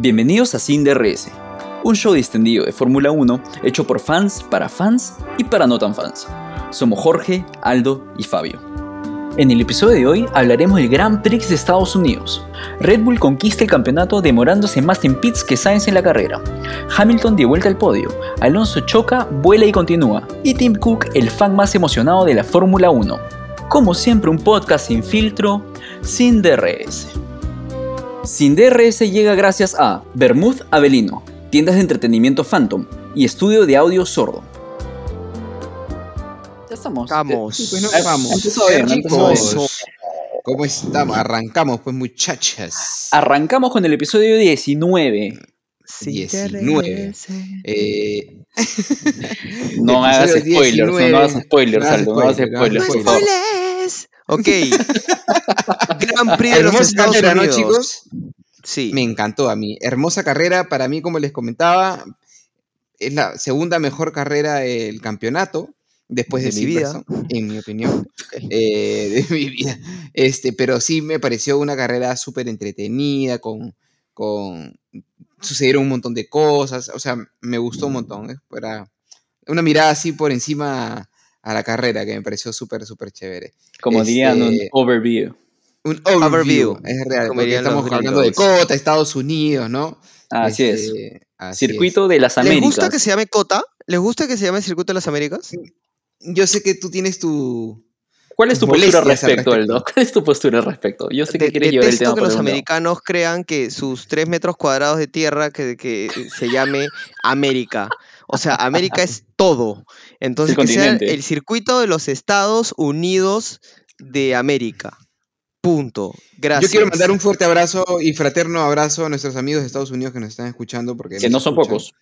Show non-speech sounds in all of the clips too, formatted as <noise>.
Bienvenidos a Sin DRS, un show distendido de Fórmula 1 hecho por fans, para fans y para no tan fans. Somos Jorge, Aldo y Fabio. En el episodio de hoy hablaremos del Grand Prix de Estados Unidos. Red Bull conquista el campeonato demorándose más en pits que Sainz en la carrera. Hamilton dio vuelta al podio. Alonso choca, vuela y continúa. Y Tim Cook, el fan más emocionado de la Fórmula 1. Como siempre, un podcast sin filtro, sin DRS. Sin DRS llega gracias a Bermud Avelino, tiendas de entretenimiento Phantom y estudio de audio sordo. Ya estamos. Eh, pues no, vamos. empezó bien. Chicos, ¿Cómo estamos? Arrancamos, pues, muchachas. Arrancamos con el episodio 19. Sin 19. DRS. Eh, <laughs> No hagas spoilers, no, 19. hagas spoilers, No hagas Aldo, no hagas spoilers, no spoilers, hagas por favor. Ok. <laughs> Gran Prix de los Estados carrera, ¿no, Unidos. chicos? Sí. Me encantó a mí. Hermosa carrera, para mí, como les comentaba, es la segunda mejor carrera del campeonato, después de, De mi vida. En mi opinión, <laughs> eh, de mi vida. Este, pero sí me pareció una carrera súper entretenida, con, con... Sucedieron un montón de cosas, o sea, me gustó un montón. ¿eh? Era una mirada así por encima a la carrera que me pareció súper, súper chévere. Como dirían, un Este, overview. Un overview, Overview, es real, como porque estamos hablando de. Cota, Estados Unidos, ¿no? Así es. Este, así es. Circuito de las ¿Les Américas. gusta que se llame Cota? ¿Les gusta que se llame Circuito de las Américas? Yo sé que tú tienes tu... ¿Cuál es tu postura al al respecto, respecto. Aldo? <laughs> ¿Cuál es tu postura al respecto? Yo sé que De- quieres llevar el tema que los americanos crean que sus tres metros cuadrados de tierra que, que se llame América. O sea, América es todo. Entonces, que sea el circuito de los Estados Unidos de América. Punto. Gracias. Yo quiero mandar un fuerte abrazo y fraterno abrazo a nuestros amigos de Estados Unidos que nos están escuchando. Porque Que no son escuchan. pocos.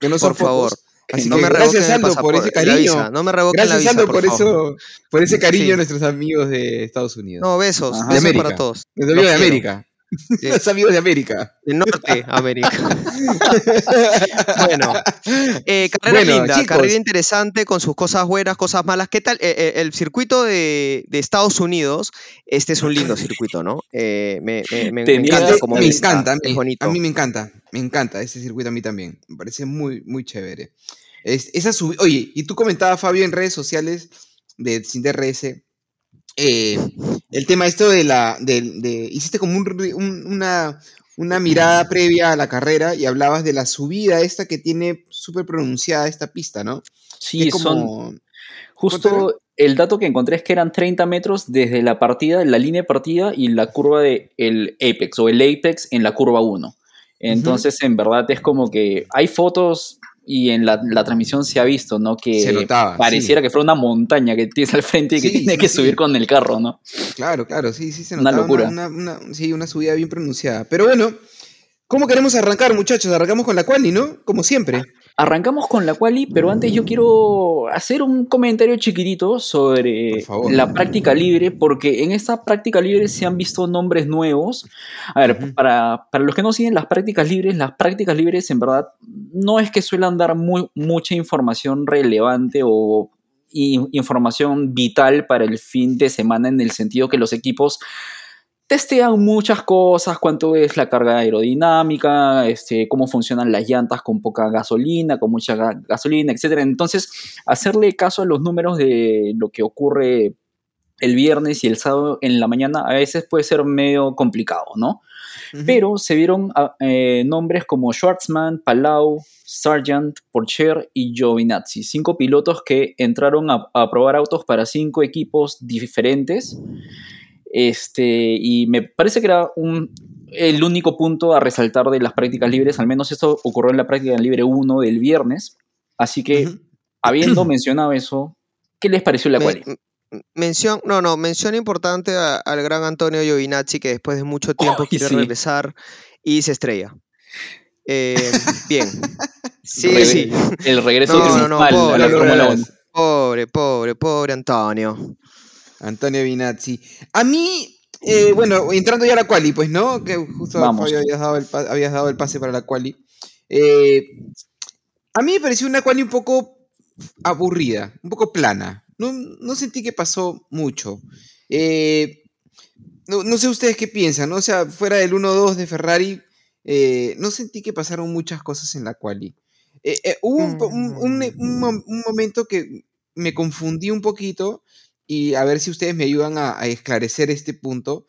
Que no son Por favor. pocos. Así no que me gracias, Aldo, por ese visa. cariño. No me revoquen la Gracias, visa, Aldo, por, eso, por ese cariño Sí. a nuestros amigos de Estados Unidos. No, besos. Ajá. de Besos América. para todos. Los amigos de. América. Sí. Los amigos de América. De Norte América. <laughs> bueno, eh, carrera Bueno, linda, chicos. carrera interesante con sus cosas buenas, cosas malas. ¿Qué tal? Eh, eh, el circuito de, de Estados Unidos, este es un lindo circuito, ¿no? Eh, me, me- me- me Tenía- encanta como me encanta, a es mí, bonito. a mí me encanta, me encanta ese circuito a mí también, me parece muy, muy chévere. Es, esa Oye, y tú comentabas, Fabio, en redes sociales de Sin DRS, eh, el tema esto de la, de, de- hiciste como un una, una mirada previa a la carrera y hablabas de la subida esta que tiene súper pronunciada esta pista, ¿no? Sí, son como... ¿Cuánto justo el dato que encontré es que eran 30 metros desde la partida, la línea de partida y la curva de el apex o el apex en la curva 1. Entonces, en verdad es como que hay fotos y en la, la transmisión se ha visto, ¿no? Que Se notaba, pareciera sí. que fuera una montaña que tienes al frente y que Sí, tiene sí, que subir con el carro, ¿no? Claro, claro, sí, sí se Una notaba locura. Una, una- sí, una subida bien pronunciada. Pero bueno, ¿cómo queremos arrancar, muchachos? Arrancamos con la quali, ¿no? Como siempre. Arrancamos con la quali, pero antes yo quiero hacer un comentario chiquitito sobre favor. la práctica libre, porque en esta práctica libre se han visto nombres nuevos. A ver, para, para los que no siguen las prácticas libres, las prácticas libres en verdad no es que suelan dar muy, mucha información relevante o información vital para el fin de semana en el sentido que los equipos testean muchas cosas, cuánto es la carga aerodinámica, este, cómo funcionan las llantas con poca gasolina, con mucha ga- gasolina, etc. Entonces, hacerle caso a los números de lo que ocurre el viernes y el sábado en la mañana a veces puede ser medio complicado, ¿no? Pero se vieron ah, eh, nombres como Schwartzman, Palau, Sargent, Porcher y Giovinazzi, cinco pilotos que entraron a, a probar autos para cinco equipos diferentes. Este, y me parece que era un, el único punto a resaltar de las prácticas libres, al menos esto ocurrió en la práctica libre 1 del viernes. Así que, habiendo <clears throat> mencionado eso, ¿qué les pareció la cual? mención, no, no, mención importante a- al gran Antonio Giovinazzi que después de mucho tiempo quiere sí. regresar y se estrella. Eh, <laughs> bien. Sí, Reve- sí. El regreso No, no, no, a la Fórmula lograrás. 1. Pobre, pobre, pobre Antonio. Antonio Vinazzi. A mí, eh, bueno, entrando ya a la quali, pues, ¿no? Que justo. Fabio, habías dado el, habías dado el pase para la quali. Eh, a mí me pareció una quali un poco aburrida, un poco plana. No, no sentí que pasó mucho. Eh, no, no sé ustedes qué piensan, ¿no? O sea, fuera del 1-2 de Ferrari, eh, no sentí que pasaron muchas cosas en la quali. Eh, eh, hubo un, un- un- mom- un momento que me confundí un poquito y a ver si ustedes me ayudan a, a esclarecer este punto,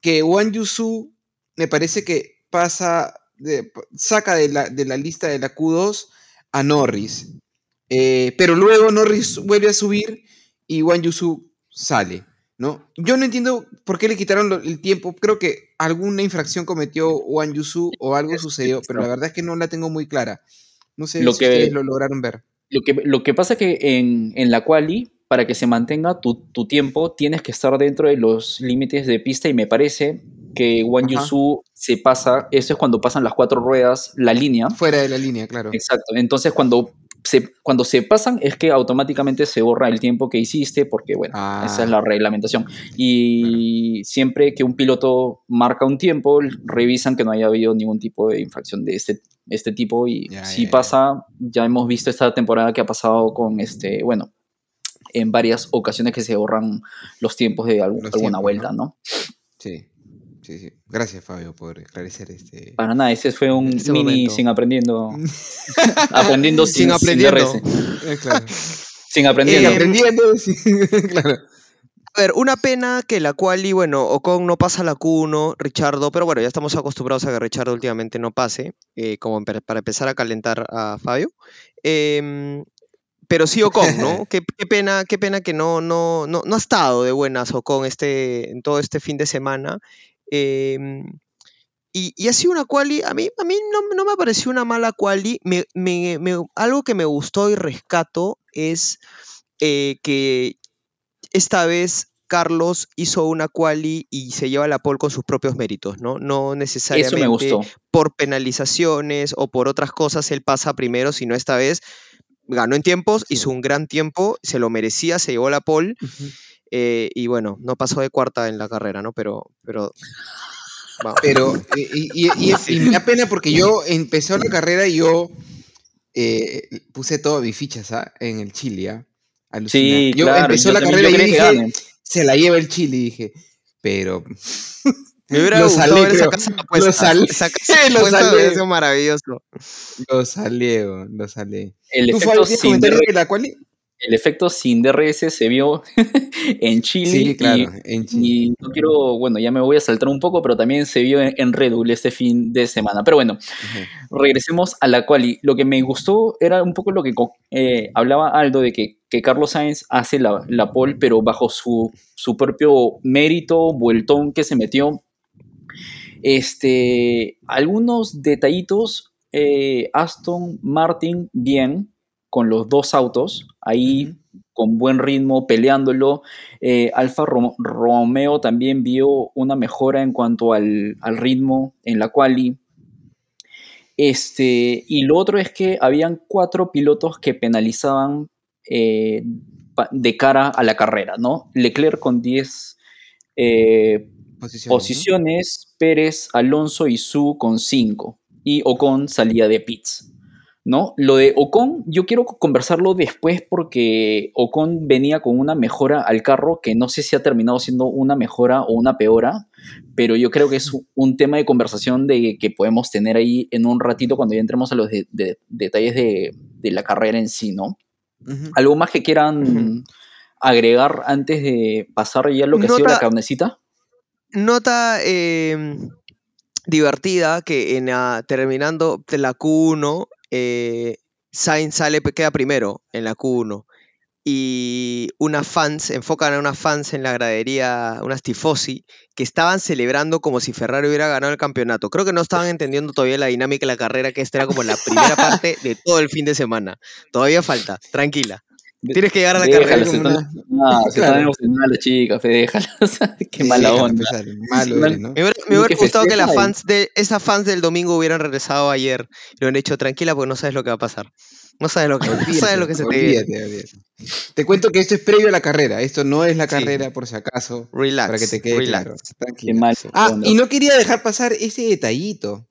que Wang Yusu me parece que pasa, de- saca de la, de la lista de la Q2 a Norris, Eh, pero luego Norris vuelve a subir y Wang Yusu sale, ¿no? Yo no entiendo por qué le quitaron lo- el tiempo, creo que alguna infracción cometió Wang Yusu o algo sucedió, pero la verdad es que no la tengo muy clara. No sé Lo si que- ustedes lo lograron ver. Lo que, lo que pasa es que en, en la quali, para que se mantenga tu, tu tiempo, tienes que estar dentro de los límites de pista y me parece que Wang. Yusu se pasa, eso es cuando pasan las cuatro ruedas, la línea. Fuera de la línea, claro. Exacto. Entonces cuando se, cuando se pasan es que automáticamente se borra el tiempo que hiciste porque, bueno, Ah. esa es la reglamentación. Y siempre que un piloto marca un tiempo, revisan que no haya habido ningún tipo de infracción de este, este tipo y Ya, si ya, ya. pasa, ya hemos visto esta temporada que ha pasado con este, bueno, en varias ocasiones que se borran los tiempos de algún- Los alguna tiempos, vuelta, ¿no? ¿no? Sí, sí, sí. Gracias, Fabio, por esclarecer este. Para nada, ese fue un Este mini momento. sin aprendiendo. <laughs> aprendiendo sin, Sin aprendiendo. Eh, claro. <laughs> Sin Y aprendiendo. Eh, aprendiendo, <laughs> claro. A ver, una pena que la quali, bueno, Ocon no pasa la Q1, Richardo, pero bueno, ya estamos acostumbrados a que Richardo últimamente no pase, eh, como para empezar a calentar a Fabio. Em, pero sí Ocon, ¿no? <laughs> qué, qué pena, qué pena que no, no, no, no ha estado de buenas Ocon este, en todo este fin de semana. Em, y, y ha sido una quali, a mí, a mí no, no me pareció una mala quali. Me, me- me- algo que me gustó y rescato es eh, que esta vez Carlos hizo una quali y se lleva la pole con sus propios méritos, ¿no? No necesariamente por penalizaciones o por otras cosas él pasa primero, sino esta vez ganó en tiempos, Sí. hizo un gran tiempo, se lo merecía, se llevó la pole eh, y bueno, no pasó de cuarta en la carrera, ¿no? Pero, pero vamos. Pero, y, y- y- y <laughs> me da pena porque yo empezó la carrera y yo eh, puse todas mis fichas ¿ah? en el Chile. ¿ah? Sí, yo claro. empezó la también- carrera y dije, se la lleva el Chile, dije. Pero <laughs> me hubiera lo gustado ver esa casa Lo. Esa casa <laughs> Lo hubiera sido maravilloso. lo salió, lo salé. El ¿Tú, efecto, de la quali? el efecto sin DRS se vio <laughs> en Chile. Sí, claro, y, en Chile. y no quiero, bueno, ya me voy a saltar un poco, pero también se vio en, en Red Bull este fin de semana. Pero bueno, regresemos a la quali. Lo que me gustó era un poco lo que eh, hablaba Aldo de que, que Carlos Sainz hace la, la pole, pero bajo su, su propio mérito, vueltón que se metió. Este, algunos detallitos, eh, Aston Martin bien con los dos autos, ahí con buen ritmo, peleándolo. Eh, Alfa Rom- Romeo también vio una mejora en cuanto al, al ritmo en la quali. Este, y lo otro es que habían cuatro pilotos que penalizaban eh, de cara a la carrera, ¿no? Leclerc con 10 eh, Posiciones, Pérez, Alonso y Su con 5. Y Ocon salía de pits. ¿No? Lo de Ocon, yo quiero conversarlo después porque Ocon venía con una mejora al carro que no sé si ha terminado siendo una mejora o una peora, pero yo creo que es un- tema de conversación de, que podemos tener ahí en un ratito cuando ya entremos a los de- de- detalles de, de la carrera en sí, ¿no? ¿Algo más que quieran agregar antes de pasar ya lo que ha sido la carnecita? Nota eh, divertida que en la- terminando de la Q1, eh, Sainz sale, queda primero en la Q1. Y unas fans, enfocan a unas fans en la gradería, unas tifosi, que estaban celebrando como si Ferrari hubiera ganado el campeonato. Creo que no estaban entendiendo todavía la dinámica de la carrera, que esta era como la primera <laughs> parte de todo el fin de semana. Todavía falta, tranquila. Tienes que llegar a la carrera. están, ah, <laughs> se Claro. están emocionando las chicas, fe, déjalas. <laughs> Qué mala onda. Malo eres, ¿no? Me hubiera, me gustado que las y- fans de esas fans del domingo hubieran regresado ayer. Lo han hecho tranquila porque no sabes lo que va a pasar. No sabes lo que, no sabes lo que se te viene. Te cuento que esto es previo a la carrera. Esto no es la Sí. carrera, por si acaso. Relax. Para que te quede relax. claro. Qué Tranquila. mal Ah, y no quería dejar pasar ese detallito.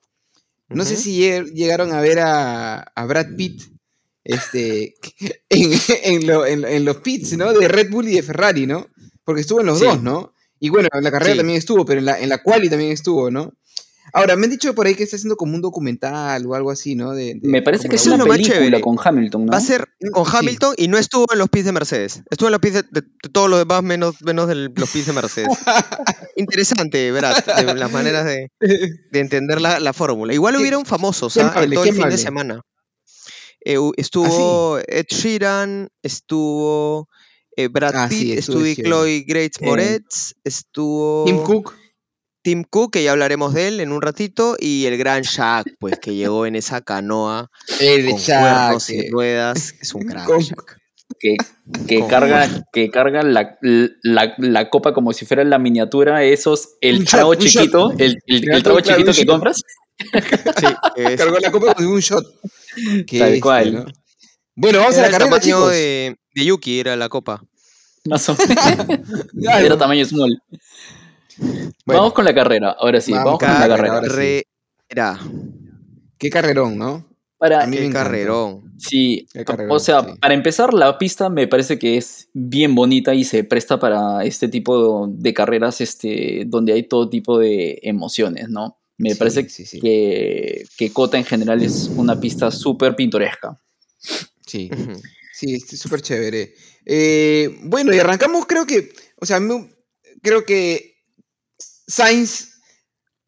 No sé si lleg- llegaron a ver a, a Brad Pitt este, <laughs> en, en lo- en- en los pits, ¿no? De Red Bull y de Ferrari, ¿no? Porque estuvo en los Sí. dos, ¿no? Y bueno, en la carrera Sí. también estuvo, pero en la, en la quali también estuvo, ¿no? Ahora, me han dicho por ahí que está haciendo como un documental o algo así, ¿no? De, de Me parece que es una película chévere. con Hamilton, ¿no? Va a ser con Sí. Hamilton y no estuvo en los pits de Mercedes. Estuvo en los pits de, de- de todos los demás menos, menos de los pits de Mercedes. <laughs> Interesante, ¿verdad? De las maneras de, de entender la, la fórmula. Igual Qué- hubieron famosos, ¿ah? todo el fin de semana. Eh, hu- estuvo Ed Sheeran, estuvo eh, Brad Ah, Pitt, sí, estuvo. Chloe Grace Eh, Moretz, estuvo Tim Cook. Tim Cook, que ya hablaremos de él en un ratito, y el gran Shaq, pues, que llegó en esa canoa El con Shaq, cuernos y ruedas. Es un <laughs> crack, Con- Shaq. que, que Con- carga, que carga la, la, la copa como si fuera la miniatura, esos, el trago chiquito, el, el, trago chiquito que compras. Sí, <laughs> es- Cargó la copa con un shot. <laughs> Qué Tal cual. ¿no? Bueno, vamos era a el la carrera, tamaño chicos. de, de Yuki, era la copa. Más o <laughs> menos. Era tamaño small. Bueno, Vamos con la carrera, ahora sí, Vamos con la carrera, carrera. Qué carrerón, ¿no? Para, A mí me Qué carrerón. Sí, Qué carrerón, o sea, sí. para empezar, la pista me parece que es bien bonita y se presta para este tipo de carreras este, donde hay todo tipo de emociones, ¿no? Me Sí, parece sí, sí. Que, que Cota en general es una pista súper pintoresca. Sí, sí, es súper chévere. Eh, bueno, y arrancamos, creo que, o sea, me- creo que Sainz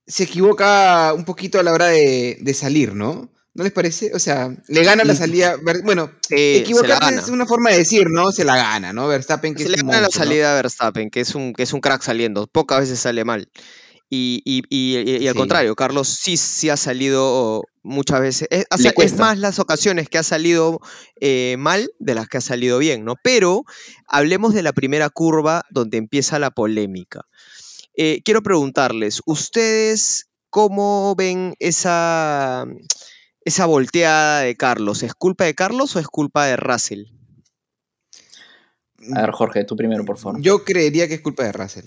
se equivoca un poquito a la hora de, de salir, ¿no? ¿No les parece? O sea, le gana la salida. Bueno, la equivocarse es una forma de decir, ¿no? Se la gana, ¿no? Verstappen que Se es le un gana la salida a Verstappen, que es un, que es un crack saliendo. Pocas veces sale mal. Y, y- y- al Sí. contrario, Carlos sí, sí ha salido muchas veces. Es, o Le sea, es cuesta. más las ocasiones que ha salido eh, mal de las que ha salido bien, ¿no? Pero hablemos de la primera curva donde empieza la polémica. Eh, quiero preguntarles, ¿ustedes cómo ven esa, esa volteada de Carlos? ¿Es culpa de Carlos o es culpa de Russell? A ver, Jorge, tú primero, por favor. Yo creería que es culpa de Russell.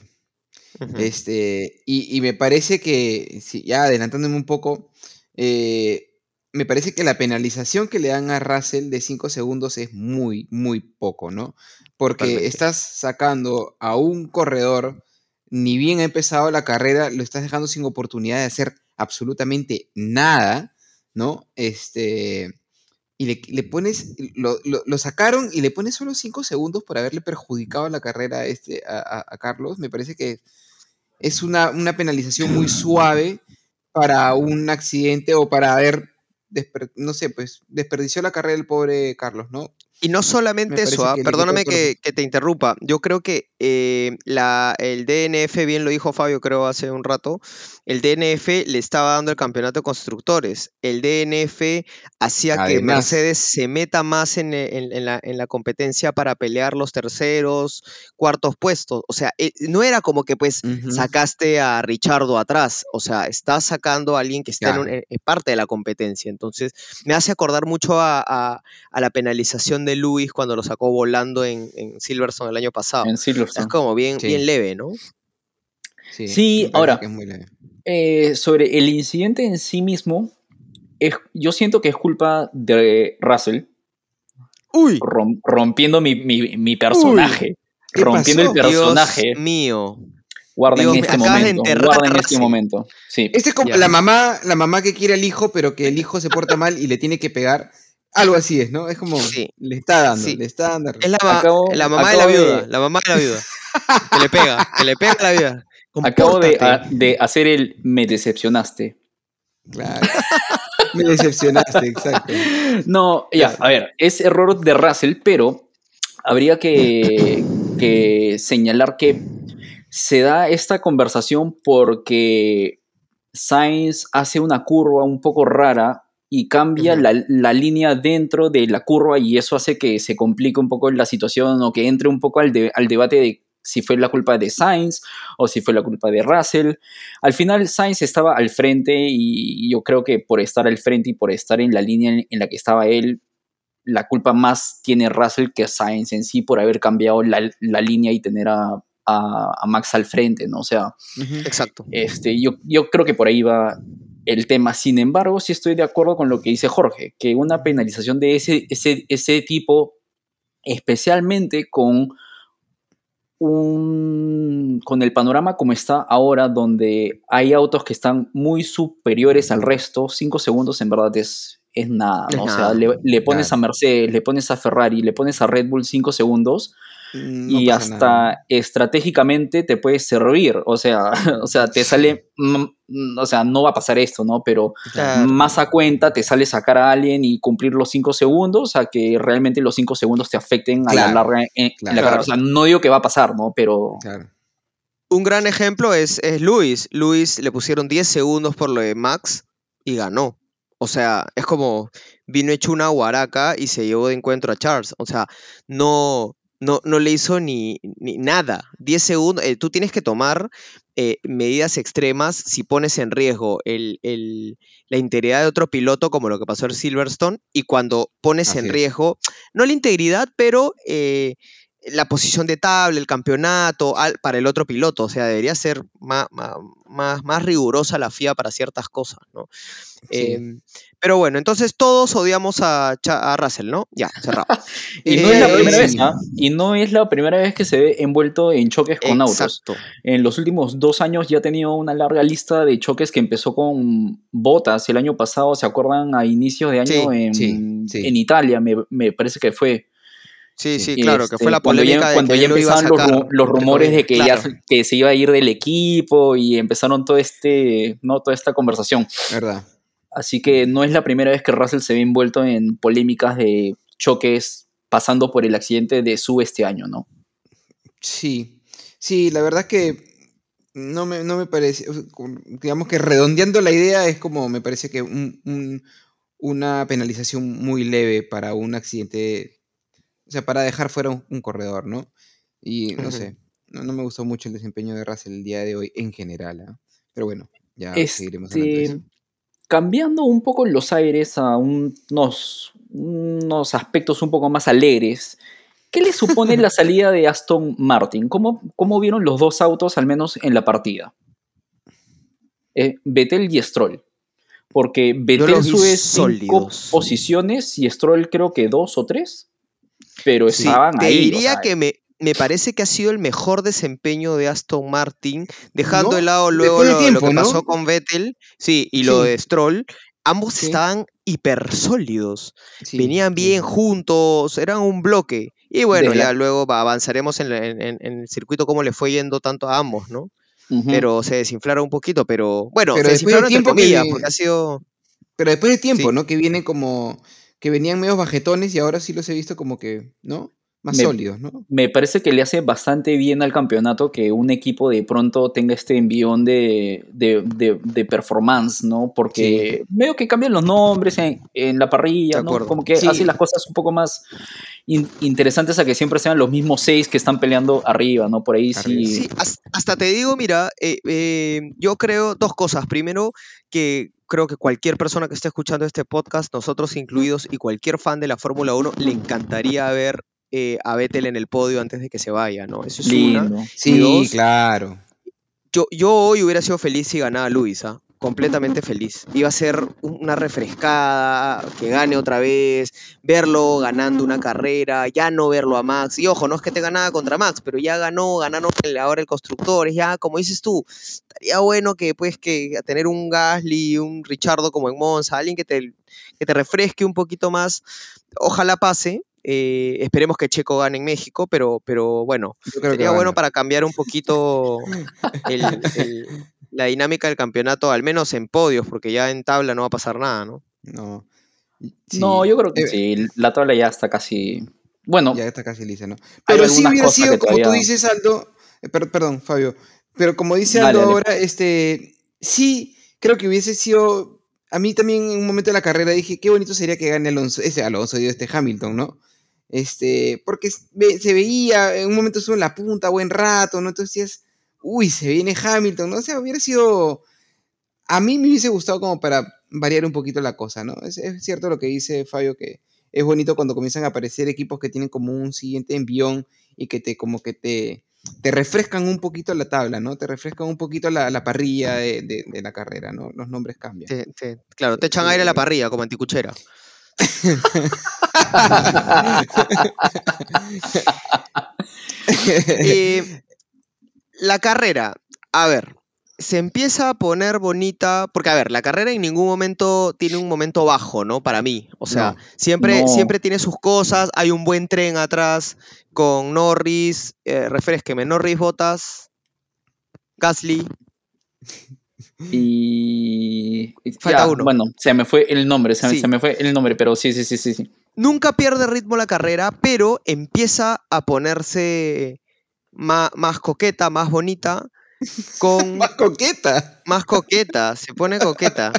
Este, y, y me parece que, sí, ya adelantándome un poco, eh, me parece que la penalización que le dan a Russell de 5 segundos es muy, muy poco, ¿no? Porque Totalmente. estás sacando a un corredor, ni bien ha empezado la carrera, lo estás dejando sin oportunidad de hacer absolutamente nada, ¿no? Este, y le, le pones, lo, lo- lo sacaron y le pones solo 5 segundos por haberle perjudicado la carrera a este, a, a- a Carlos. Me parece que es una, una penalización muy suave para un accidente o para haber, no sé, pues desperdició la carrera del pobre Carlos, ¿no? Y no Me solamente eso, ah, que perdóname que, que te interrumpa. Yo creo que eh, la, el DNF, bien lo dijo Fabio, creo hace un rato, el DNF le estaba dando el campeonato de constructores. El DNF hacía que. Mercedes se meta más en, e- en- en la, en la competencia para pelear los terceros, cuartos puestos. O sea, eh, no era como que pues sacaste a Richardo atrás, o sea, estás sacando a alguien que está Claro. en- en parte de la competencia. Entonces, me hace acordar mucho a, a- a la penalización de Lewis cuando lo sacó volando en, en Silverstone el año pasado. En Es como bien, Sí. bien leve, ¿no? Sí, ahora- que es muy leve. Eh, sobre el incidente en sí mismo, es- yo siento que es culpa de Russell Uy, rom- rompiendo mi, mi- mi personaje. ¿Qué rompiendo pasó? el personaje. Dios mío. Guarden Dios, este momento. Guarden este momento. Sí. Este es como Ya. la mamá, la mamá que quiere al hijo, pero que el hijo se porta mal y le tiene que pegar. Algo así es, ¿no? Es como Sí. le está dando, Sí. le está dando. Es la, ma- Acabo- la mamá de la de- viuda, la mamá de la viuda. Que le pega, que le pega a la viuda. Acabo de, a- de hacer el me decepcionaste. Claro. Me decepcionaste, exacto. No, ya, a ver, es error de Russell, pero habría que, que señalar que se da esta conversación porque Sainz hace una curva un poco rara y cambia la, la línea dentro de la curva y eso hace que se complique un poco la situación o que entre un poco al, de- al debate de si fue la culpa de Sainz o si fue la culpa de Russell. Al final Sainz estaba al frente y yo creo que por estar al frente y por estar en la línea en, en la que estaba él, la culpa más tiene Russell que Sainz en sí por haber cambiado la, la línea y tener a, a- a Max al frente, ¿no? O sea. Exacto. este, yo, yo creo que por ahí va el tema. Sin embargo, sí estoy de acuerdo con lo que dice Jorge, que una penalización de ese, ese, ese tipo, especialmente con un, con el panorama como está ahora, donde hay autos que están muy superiores al resto, 5 segundos en verdad es, es nada, Es ¿no? O sea, nada. le, le pones a Mercedes, le pones a Ferrari, le pones a Red Bull 5 segundos no y hasta nada. estratégicamente te puede servir, o sea, <laughs> o sea, te sale, mm, o sea, no va a pasar esto, ¿no? Pero Claro. más a cuenta te sale sacar a alguien y cumplir los 5 segundos a que realmente los 5 segundos te afecten a la larga en, en claro. la carrera. O sea, no digo que va a pasar, ¿no? Pero. Un gran ejemplo es, es Luis. Luis le pusieron 10 segundos por lo de Max y ganó. O sea, es como vino hecho una guaraca y se llevó de encuentro a Charles. O sea, no, no, no le hizo ni, ni nada. 10 segundos. eh, tú tienes que tomar eh, medidas extremas si pones en riesgo el, el- la integridad de otro piloto, como lo que pasó en Silverstone, y cuando pones Así en es. riesgo, no la integridad, pero eh, la posición de tabla, el campeonato al- para el otro piloto. O sea, debería ser más, más, más rigurosa la FIA para ciertas cosas, ¿no? Sí. Em, pero bueno, entonces todos odiamos a, Russell, ¿no? Ya, cerrado. <laughs> Y no es Eh, la primera sí. vez, ¿ah? Y no es la primera vez que se ve envuelto en choques con autos. En los últimos dos años ya ha tenido una larga lista de choques que empezó con botas el año pasado, ¿se acuerdan? A inicios de año Sí, en, sí. en Italia, me, me parece que fue. Sí, sí, claro, que este, fue la cuando polémica ya, de cuando que ya lo empezaban los, sacar, rumores de que comillas. ya que se iba a ir del equipo y empezaron todo este, ¿no? toda esta conversación. ¿Verdad? Así que no es la primera vez que Russell se ve envuelto en polémicas de choques pasando por el accidente de su este año, ¿no? Sí, sí, la verdad que no me, no me parece, digamos que redondeando la idea es como me parece que un- un- una penalización muy leve para un accidente, o sea, para dejar fuera un, un corredor, ¿no? Y no sé, no, no me gustó mucho el desempeño de Russell el día de hoy en general, ¿ah? Pero bueno, ya seguiremos hablando de Este, eso. cambiando un poco los aires a un- unos, unos aspectos un poco más alegres, ¿qué le supone la <laughs> salida de Aston Martin? ¿Cómo, cómo vieron los dos autos, al menos en la partida? Eh, Vettel y Stroll. Porque Vettel sube cinco sólidos. posiciones y Stroll creo que dos o tres, pero Sí, estaban te ahí. o diría sea, que me, me parece que ha sido el mejor desempeño de Aston Martin, dejando ¿No? de lado luego de lo, que ¿no? pasó con Vettel, sí, y lo de Stroll. Ambos Sí. estaban hiper sólidos, Sí, venían bien sí. juntos, eran un bloque. Y bueno, Desde la- ya luego va- avanzaremos en, la- en- en- en el circuito cómo le fue yendo tanto a ambos, ¿no? Pero se desinflaron un poquito, pero bueno, Pero se después de desinflaron entre tiempo que comillas, le- porque ha sido... Pero después de tiempo, Sí. ¿no? Que vienen como, que venían medio bajetones y ahora sí los he visto como que, ¿no? Más Me- sólidos, ¿no? me parece que le hace bastante bien al campeonato que un equipo de pronto tenga este envión de, de, de- de performance, ¿no? Porque medio que cambian los nombres en, en la parrilla, ¿no? Como que Sí. hace las cosas un poco más in- interesantes a que siempre sean los mismos seis que están peleando arriba, ¿no? Por ahí Arriba. sí. Sí, has- hasta te digo, mira, eh, eh, yo creo dos cosas. Primero, que creo que cualquier persona que esté escuchando este podcast, nosotros incluidos, y cualquier fan de la Fórmula 1, le encantaría ver eh, a Vettel en el podio antes de que se vaya, ¿no? Eso es una. Sí, dos. claro. Yo, yo hoy hubiera sido feliz si ganaba Luis, ¿ah? Completamente feliz. Iba a ser una refrescada, que gane otra vez, verlo ganando una carrera, ya no verlo a Max. Y ojo, no es que te ganaba contra Max, pero ya ganó, ganaron ahora el constructor, ya como dices tú, estaría bueno que pues que tener un Gasly, un Richardo como en Monza, alguien que te, que te refresque un poquito más. Ojalá pase. Eh, esperemos que Checo gane en México, pero, pero bueno, Yo Sería bueno para cambiar un poquito el- el- la dinámica del campeonato, al menos en podios, porque ya en tabla no va a pasar nada, ¿no? No. Sí. No, yo creo que Eh, sí. La tabla ya está casi. Bueno, Ya está casi lisa, ¿no? Pero sí hubiera sido, como tú dices, Aldo. eh, per- perdón, Fabio. Pero como dice Aldo dale. ahora, este. Sí, creo que hubiese sido. A mí también en un momento de la carrera dije, qué bonito sería que gane Alonso. Ese Alonso, digo, este Hamilton, ¿no? Este, porque se veía, en un momento estuvo en la punta buen rato, ¿no? Entonces decías, uy, se viene Hamilton, ¿no? O sea, hubiera sido. A mí me hubiese gustado como para variar un poquito la cosa, ¿no? Es, es cierto lo que dice Fabio, que es bonito cuando comienzan a aparecer equipos que tienen como un siguiente envión y que te, como que te, te refrescan un poquito la tabla, ¿no? Te refrescan un poquito la, la parrilla de, de- de la carrera, ¿no? Los nombres cambian. Claro, te echan sí, aire a la sí. parrilla, como anticuchera. <laughs> Eh, la carrera, a ver, se empieza a poner bonita, porque a ver, la carrera en ningún momento tiene un momento bajo, ¿no? Para mí, o sea, No. siempre, No. siempre tiene sus cosas, hay un buen tren atrás con Norris, eh, refresqueme, Norris, Botas, Gasly, Y. Falta ya, uno. Bueno, se me fue el nombre, se, me- Sí. se me fue el nombre, pero sí, sí, sí, sí. sí. nunca pierde ritmo la carrera, pero empieza a ponerse ma- más, coqueta, más bonita, con <laughs> Más coqueta. más coqueta, se pone coqueta.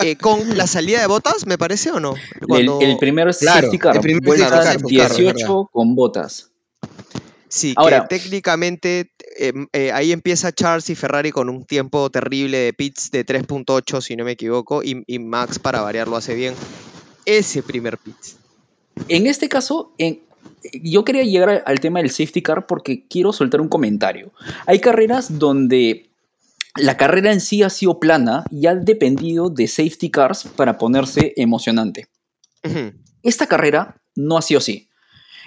Eh, con la salida de botas, me parece o no? El, Cuando- el primer Claro, safety car, el primer vuelta safety car, claro, es 18 con botas. Sí, Ahora- que técnicamente eh, eh, ahí empieza Charles y Ferrari con un tiempo terrible de pits de 3.8, si no me equivoco, y, y Max para variar lo hace bien. Ese primer pit. En este caso, en- yo quería llegar al- tema del safety car porque quiero soltar un comentario. Hay carreras donde la carrera en sí ha sido plana y ha dependido de safety cars para ponerse emocionante. Esta carrera no ha sido así.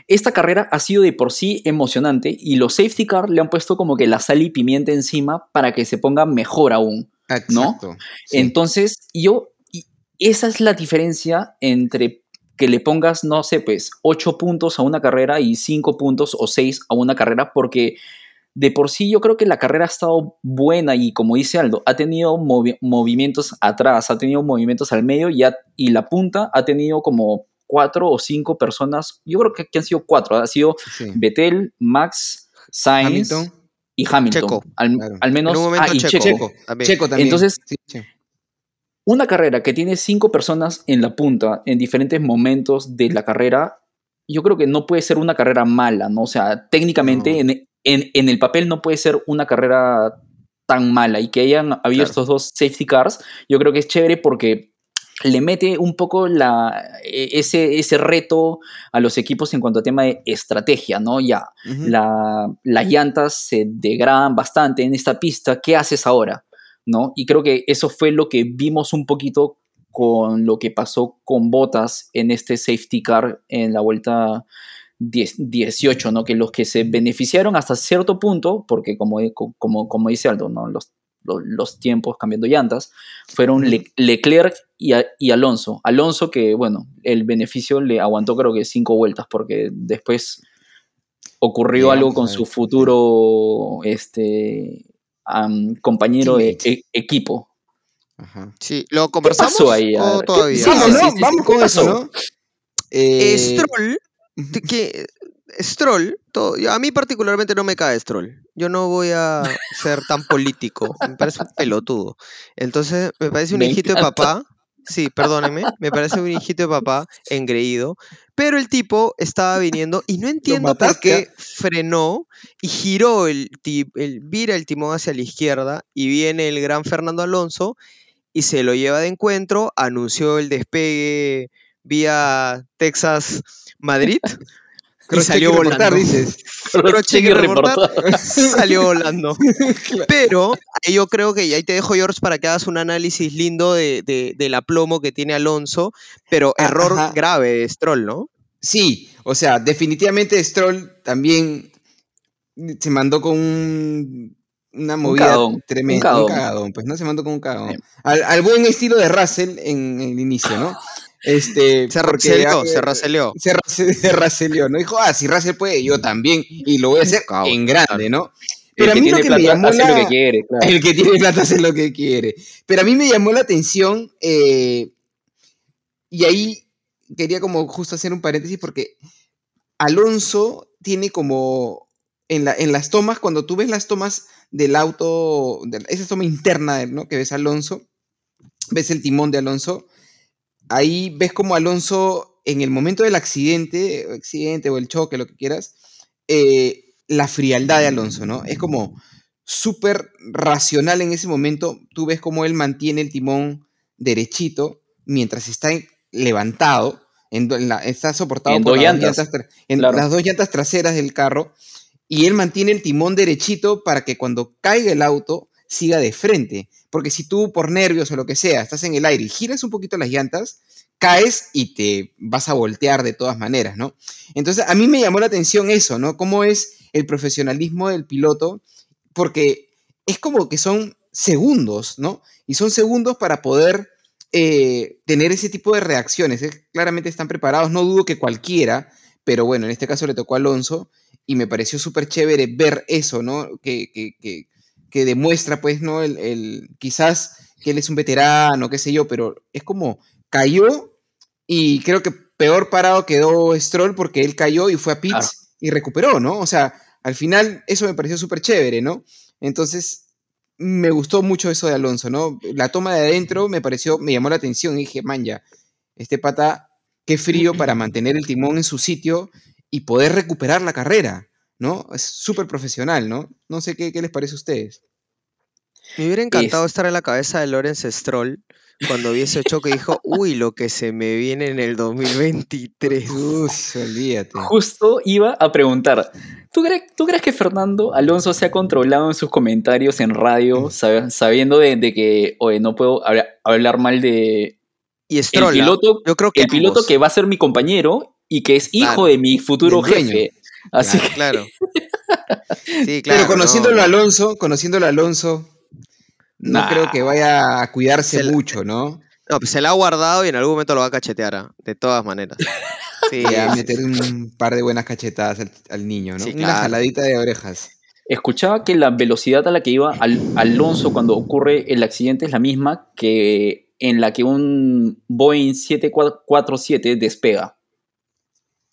Esta carrera ha sido de por sí emocionante y los safety cars le han puesto como que la sal y pimienta encima para que se ponga mejor aún. Exacto. sí. Entonces, yo, esa es la diferencia entre que le pongas, no sé, pues, 8 puntos a una carrera y 5 puntos o 6 a una carrera, porque de por sí yo creo que la carrera ha estado buena y como dice Aldo, ha tenido movi- movimientos atrás, ha tenido movimientos al medio y la punta ha tenido como cuatro o cinco personas, yo creo que, que han sido cuatro, ha sido Sí. Betel, Max, Sainz Hamilton. y Hamilton. Checo. Al, Claro. al menos En un momento ah, y Checo. Checo. También. Checo también. Entonces- Sí, sí. Una carrera que tiene cinco personas en la punta en diferentes momentos de la carrera, yo creo que no puede ser una carrera mala, ¿no? O sea, técnicamente No. en, en- en el papel no puede ser una carrera tan mala y que hayan habido Claro. estos dos safety cars, yo creo que es chévere porque le mete un poco la, e- ese, ese reto a los equipos en cuanto a tema de estrategia, ¿no? Ya, la- las llantas se degradan bastante en esta pista, ¿qué haces ahora? ¿No? Y creo que eso fue lo que vimos un poquito con lo que pasó con Botas en este safety car en la vuelta 10 18, ¿no? Que los que se beneficiaron hasta cierto punto, porque como, como, como dice Aldo, ¿no? Los, los, los tiempos cambiando llantas, fueron Le- Leclerc y, a- y Alonso. Alonso que, bueno, el beneficio le aguantó creo que cinco vueltas, porque después ocurrió algo con su futuro este, compañero de e- equipo. Ajá. Sí, ¿lo conversamos pasó ahí? O ¿qué- todavía? sí, ¿no? sí, sí, Vamos ¿qué con eso? ¿no? Eh, Stroll, que Stroll, to- yo- a mí particularmente no me cae Stroll. Yo no voy a ser tan político. Me parece un pelotudo. Entonces, me parece un Me hijito de papá. Sí, perdóneme. Me parece un hijito de papá engreído. Pero el tipo estaba viniendo y no <laughs> entiendo por qué frenó y giró el, ti- el vira el timón hacia la izquierda y viene el gran Fernando Alonso y se lo lleva de encuentro, anunció el despegue vía Texas Madrid <laughs> y salió reportar, volando. dices. <laughs> Y y reportar, <laughs> salió volando. <laughs> Pero yo creo que y ahí te dejo, George, para que hagas un análisis lindo de, de- del aplomo que tiene Alonso, pero Ah, error ajá. grave de Stroll, ¿no? Sí, o sea, definitivamente Stroll también se mandó con un- una movida tremenda. un Un cagadón. pues no se mandó con un cagadón. Al, al buen estilo de Russell en el inicio, ¿no? Este, Se ah, se raceleó. se, ra- se- se raceleó, ¿no? Dijo, ah, si Russell puede, yo también, y lo voy a hacer en grande, ¿no? El Pero a que mí lo tiene que me plata llamó hace lo que quiere, claro. el que tiene plata hace lo que quiere. Pero a mí me llamó la atención eh, y ahí quería como justo hacer un paréntesis porque Alonso tiene como en, la, en las tomas, cuando tú ves las tomas del auto, de, esa toma interna ¿no? que ves a Alonso, ves el timón de Alonso, ahí ves como Alonso en el momento del accidente, o accidente o el choque, lo que quieras, eh, la frialdad de Alonso, ¿no? Es como súper racional en ese momento. Tú ves cómo él mantiene el timón derechito mientras está levantado, en, la- está soportado En por dos las dos llantas, tra- en claro. las dos llantas traseras del carro, y él mantiene el timón derechito para que cuando caiga el auto siga de frente. Porque si tú por nervios o lo que sea estás en el aire y giras un poquito las llantas, caes y te vas a voltear de todas maneras, ¿no? Entonces, a mí me llamó la atención eso, ¿no? Cómo es el profesionalismo del piloto, porque es como que son segundos, ¿no? Y son segundos para poder eh, tener ese tipo de reacciones. Claramente están preparados, no dudo que cualquiera, pero bueno, en este caso le tocó a Alonso y me pareció súper chévere ver eso, ¿no? Que, que, que, que demuestra, pues, ¿no? El, el, quizás que él es un veterano, qué sé yo, pero es como cayó y creo que peor parado quedó Stroll porque él cayó y fue a pits y recuperó, ¿no? O sea, al final eso me pareció súper chévere, ¿no? Entonces, me gustó mucho eso de Alonso, ¿no? La toma de adentro me pareció, me llamó la atención y dije, man, ya, este pata, qué frío para <clears throat> mantener el timón en su sitio y poder recuperar la carrera, ¿no? Es súper profesional, ¿no? No sé qué, qué les parece a ustedes. Me hubiera encantado es... estar en la cabeza de Lorenz Stroll cuando vi ese choque dijo, <laughs> uy, lo que se me viene en el 2023. Uf, olvídate. Justo iba a preguntar, ¿tú crees, ¿tú crees que Fernando Alonso se ha controlado en sus comentarios en radio, sab sabiendo de, de, que, oye, no puedo hablar, hablar mal de... Y Stroll, el piloto, yo creo que el piloto que va a ser mi compañero y que es hijo claro, de mi futuro jefe. Así claro, que... claro. <laughs> Sí, claro. Pero conociéndolo no, Alonso, conociéndolo a Alonso, no nah. creo que vaya a cuidarse se mucho, ¿no? No, pues se la ha guardado y en algún momento lo va a cachetear, de todas maneras. <laughs> Sí, a meter un par de buenas cachetadas al, al niño, ¿no? Sí, Una claro. jaladita de orejas. Escuchaba que la velocidad a la que iba al, Alonso cuando ocurre el accidente es la misma que en la que un Boeing 747 despega.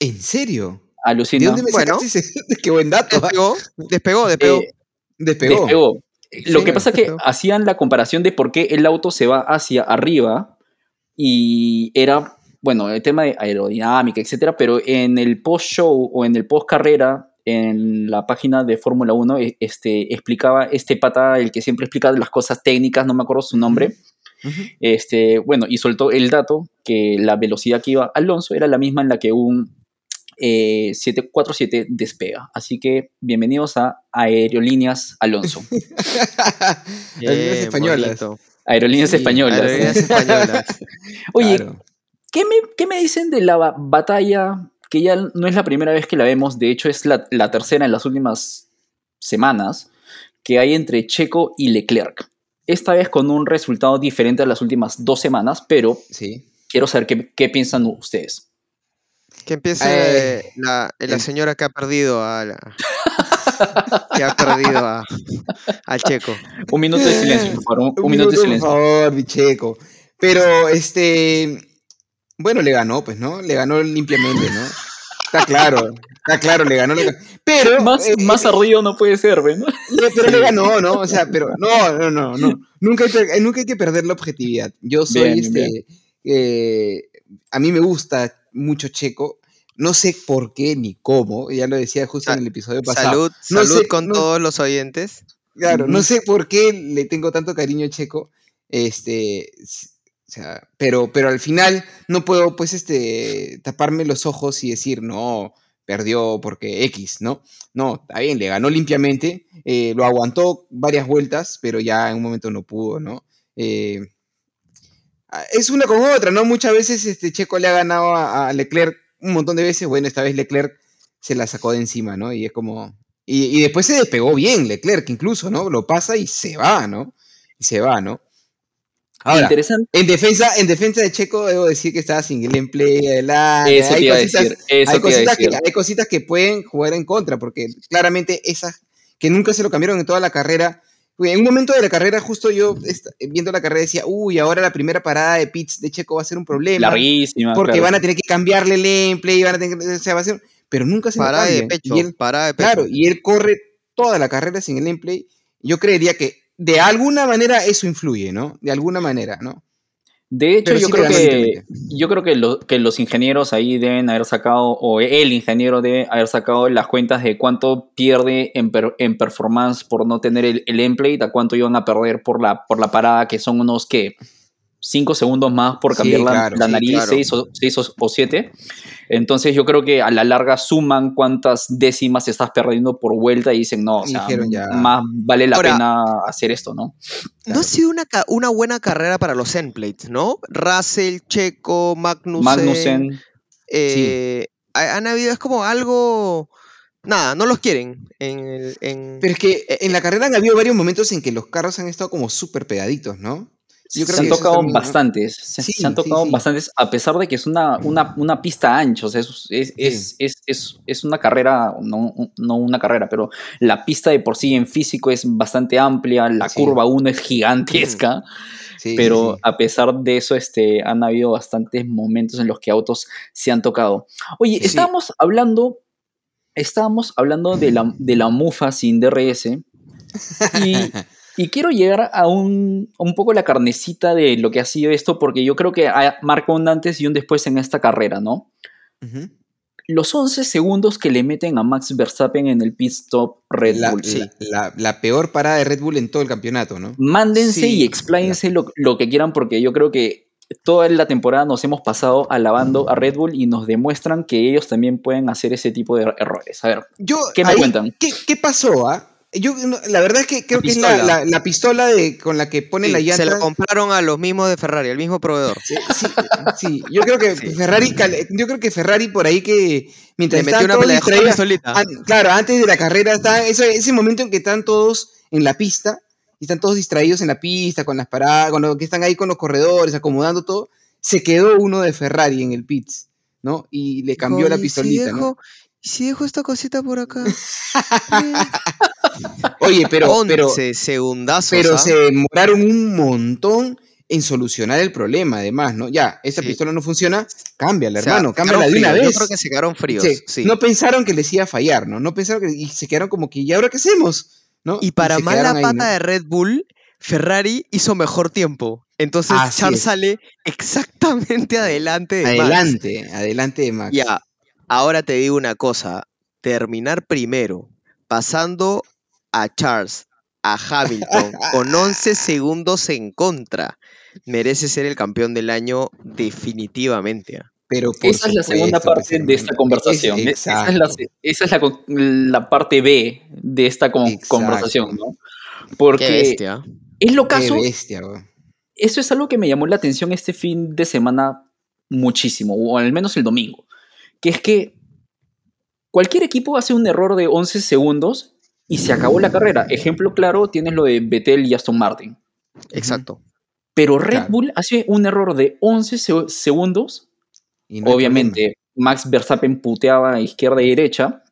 ¿En serio? Alucina. ¿De dónde me bueno, ese? <laughs> Qué buen dato. Despegó, despegó, despegó. Eh, despegó. despegó. Lo sí, que pasa es que hacían la comparación de por qué el auto se va hacia arriba y era, bueno, el tema de aerodinámica, etcétera, pero en el post-show o en el post-carrera, en la página de Fórmula 1, este, explicaba este pata, el que siempre explica las cosas técnicas, no me acuerdo su nombre, uh -huh. este, bueno, y soltó el dato que la velocidad que iba Alonso era la misma en la que un eh, 747 despega. Así que bienvenidos a Aerolíneas Alonso. <laughs> Aerolíneas españolas. Aerolíneas sí, españolas. Aerolíneas españolas. <laughs> Oye, claro. ¿qué, me, ¿qué, me, dicen de la batalla? Que ya no es la primera vez que la vemos, de hecho es la, la tercera en las últimas semanas, que hay entre Checo y Leclerc. Esta vez con un resultado diferente a las últimas dos semanas, pero sí. quiero saber qué, qué piensan ustedes. Que empiece eh, la, la, señora que ha perdido a la, <laughs> que ha perdido a, al Checo. Un minuto de silencio, por favor. Un, un, un minuto, minuto, de silencio. Por favor, mi Checo. Pero este bueno, le ganó, pues, ¿no? Le ganó limpiamente, ¿no? Está claro, está claro, le ganó. Le ganó. Pero. Más, eh, más arriba no puede ser, ¿no? Pero le ganó, ¿no? O sea, pero. No, no, no, no. Nunca hay, que, nunca hay que perder la objetividad. Yo soy bien, este. Bien. Eh, a mí me gusta mucho Checo. No sé por qué ni cómo, ya lo decía justo en el episodio pasado. Salud, no salud sé, con no, todos los oyentes. Claro, no sé por qué le tengo tanto cariño a Checo. Este, o sea, pero, pero al final no puedo, pues, este, taparme los ojos y decir, no, perdió porque X, ¿no? No, está bien, le ganó limpiamente, eh, lo aguantó varias vueltas, pero ya en un momento no pudo, ¿no? Eh, es una con otra, ¿no? Muchas veces este Checo le ha ganado a, a, Leclerc un montón de veces, bueno, esta vez Leclerc se la sacó de encima, ¿no? Y es como... Y, y después se despegó bien Leclerc incluso, ¿no? Lo pasa y se va, ¿no? Y se va, ¿no? Ahora, Interesante. En defensa, en defensa de Checo, debo decir que estaba sin gameplay adelante. Eso hay, cositas, decir, eso hay, cositas que, hay cositas que pueden jugar en contra, porque claramente esas que nunca se lo cambiaron en toda la carrera. En un momento de la carrera, justo yo viendo la carrera decía, uy, ahora la primera parada de pits de Checo va a ser un problema. Larguísima. Porque claro. van a tener que cambiarle el gameplay, van a tener que, o sea, va a ser, pero nunca se para de pecho, y él, para de pecho. Claro, y él corre toda la carrera sin el gameplay. Yo creería que de alguna manera eso influye, ¿no? De alguna manera, ¿no? De hecho, yo, sí creo que, yo creo que, lo, que, los ingenieros ahí deben haber sacado, o el ingeniero debe haber sacado las cuentas de cuánto pierde en, per, en performance por no tener el, el template, a cuánto iban a perder por la, por la parada, que son unos que 5 segundos más por Sí, cambiar la, claro, la sí, nariz, claro. 6 o, seis o, o 7. Entonces yo creo que a la larga suman cuántas décimas estás perdiendo por vuelta y dicen, no, o sea, ya. más vale la Ahora- pena hacer esto, ¿no? No ha sido una, una buena carrera para los endplates, ¿no? Russell, Checo, Magnussen. Magnussen, eh, ha- han habido, es como algo. Nada, no los quieren. En, el- en- Pero es que en la carrera han habido varios momentos en que los carros han estado como súper pegaditos, ¿no? Yo creo se han que tocado también, ¿no? bastantes, se, Sí, se han tocado sí. bastantes, a pesar de que es una, una, una pista ancha, o sea, es, es, es, es, una carrera, no, no una carrera, pero la pista de por sí en físico es bastante amplia, la curva 1 es gigantesca, pero a pesar de eso, este, han habido bastantes momentos en los que autos se han tocado. Oye, estábamos hablando, estábamos hablando de la, de la mufa sin DRS y, <laughs> y quiero llegar a un, a un poco la carnecita de lo que ha sido esto, porque yo creo que ha- marca un antes y un después en esta carrera, ¿no? Los 11 segundos que le meten a Max Verstappen en el pit stop Red la, Bull. la- la- la peor parada de Red Bull en todo el campeonato, ¿no? Mándense Sí, y expláyense lo, lo que quieran, porque yo creo que toda la temporada nos hemos pasado alabando a Red Bull y nos demuestran que ellos también pueden hacer ese tipo de er- errores. A ver, Yo, ¿Qué me ahí, cuentan? ¿qué, qué pasó, ah? Yo, no, la verdad es que creo que es la, pistola. la- la pistola de, con la que ponen Sí, la llanta. se la compraron a los mismos de Ferrari, al mismo proveedor. Sí, sí, sí, yo creo que. Ferrari, yo creo que Ferrari por ahí que mientras metió una pelea de distraídos- solita. an- claro, antes de la carrera está eso- ese momento en que están todos en la pista y están todos distraídos en la pista con las paradas, con lo que están ahí con los corredores acomodando todo, se quedó uno de Ferrari en el pits, ¿no? Y le cambió la pistolita, si ¿no? dejo, Si dejo esta cosita por acá. <laughs> Oye, pero, pero, 11 segundazos. pero ¿ah? se demoraron un montón en solucionar el problema, además, ¿no? Ya, esta Sí. pistola no funciona, cámbiala, O sea, hermano, cámbiala de una fríos, vez. Yo creo que se quedaron fríos. Sí, sí. No pensaron que les iba a fallar, ¿no? No pensaron que. Y se quedaron como que, ¿y ahora qué hacemos? ¿No? Y para se mala ahí, pata ¿no? de Red Bull, Ferrari hizo mejor tiempo. Entonces Así Charles es. sale exactamente adelante de Max. Adelante, adelante de Max. Ya, ahora te digo una cosa. Terminar primero, pasando a Charles, a Hamilton, <laughs> con 11 segundos en contra, merece ser el campeón del año definitivamente. ¿ah? Pero por Esa es la segunda parte de esta conversación. Es- esa es, la, esa es la la parte B de esta con- conversación, ¿no? Qué Porque bestia. es lo Qué caso, bestia, eso es algo que me llamó la atención este fin de semana muchísimo, o al menos el domingo, que es que cualquier equipo hace un error de 11 segundos y se acabó la carrera. Ejemplo claro, tienes lo de Vettel y Aston Martin. Exacto. Pero Red Claro. Bull hace un error de 11 se- segundos Y no Obviamente, Max Verstappen puteaba a izquierda y derecha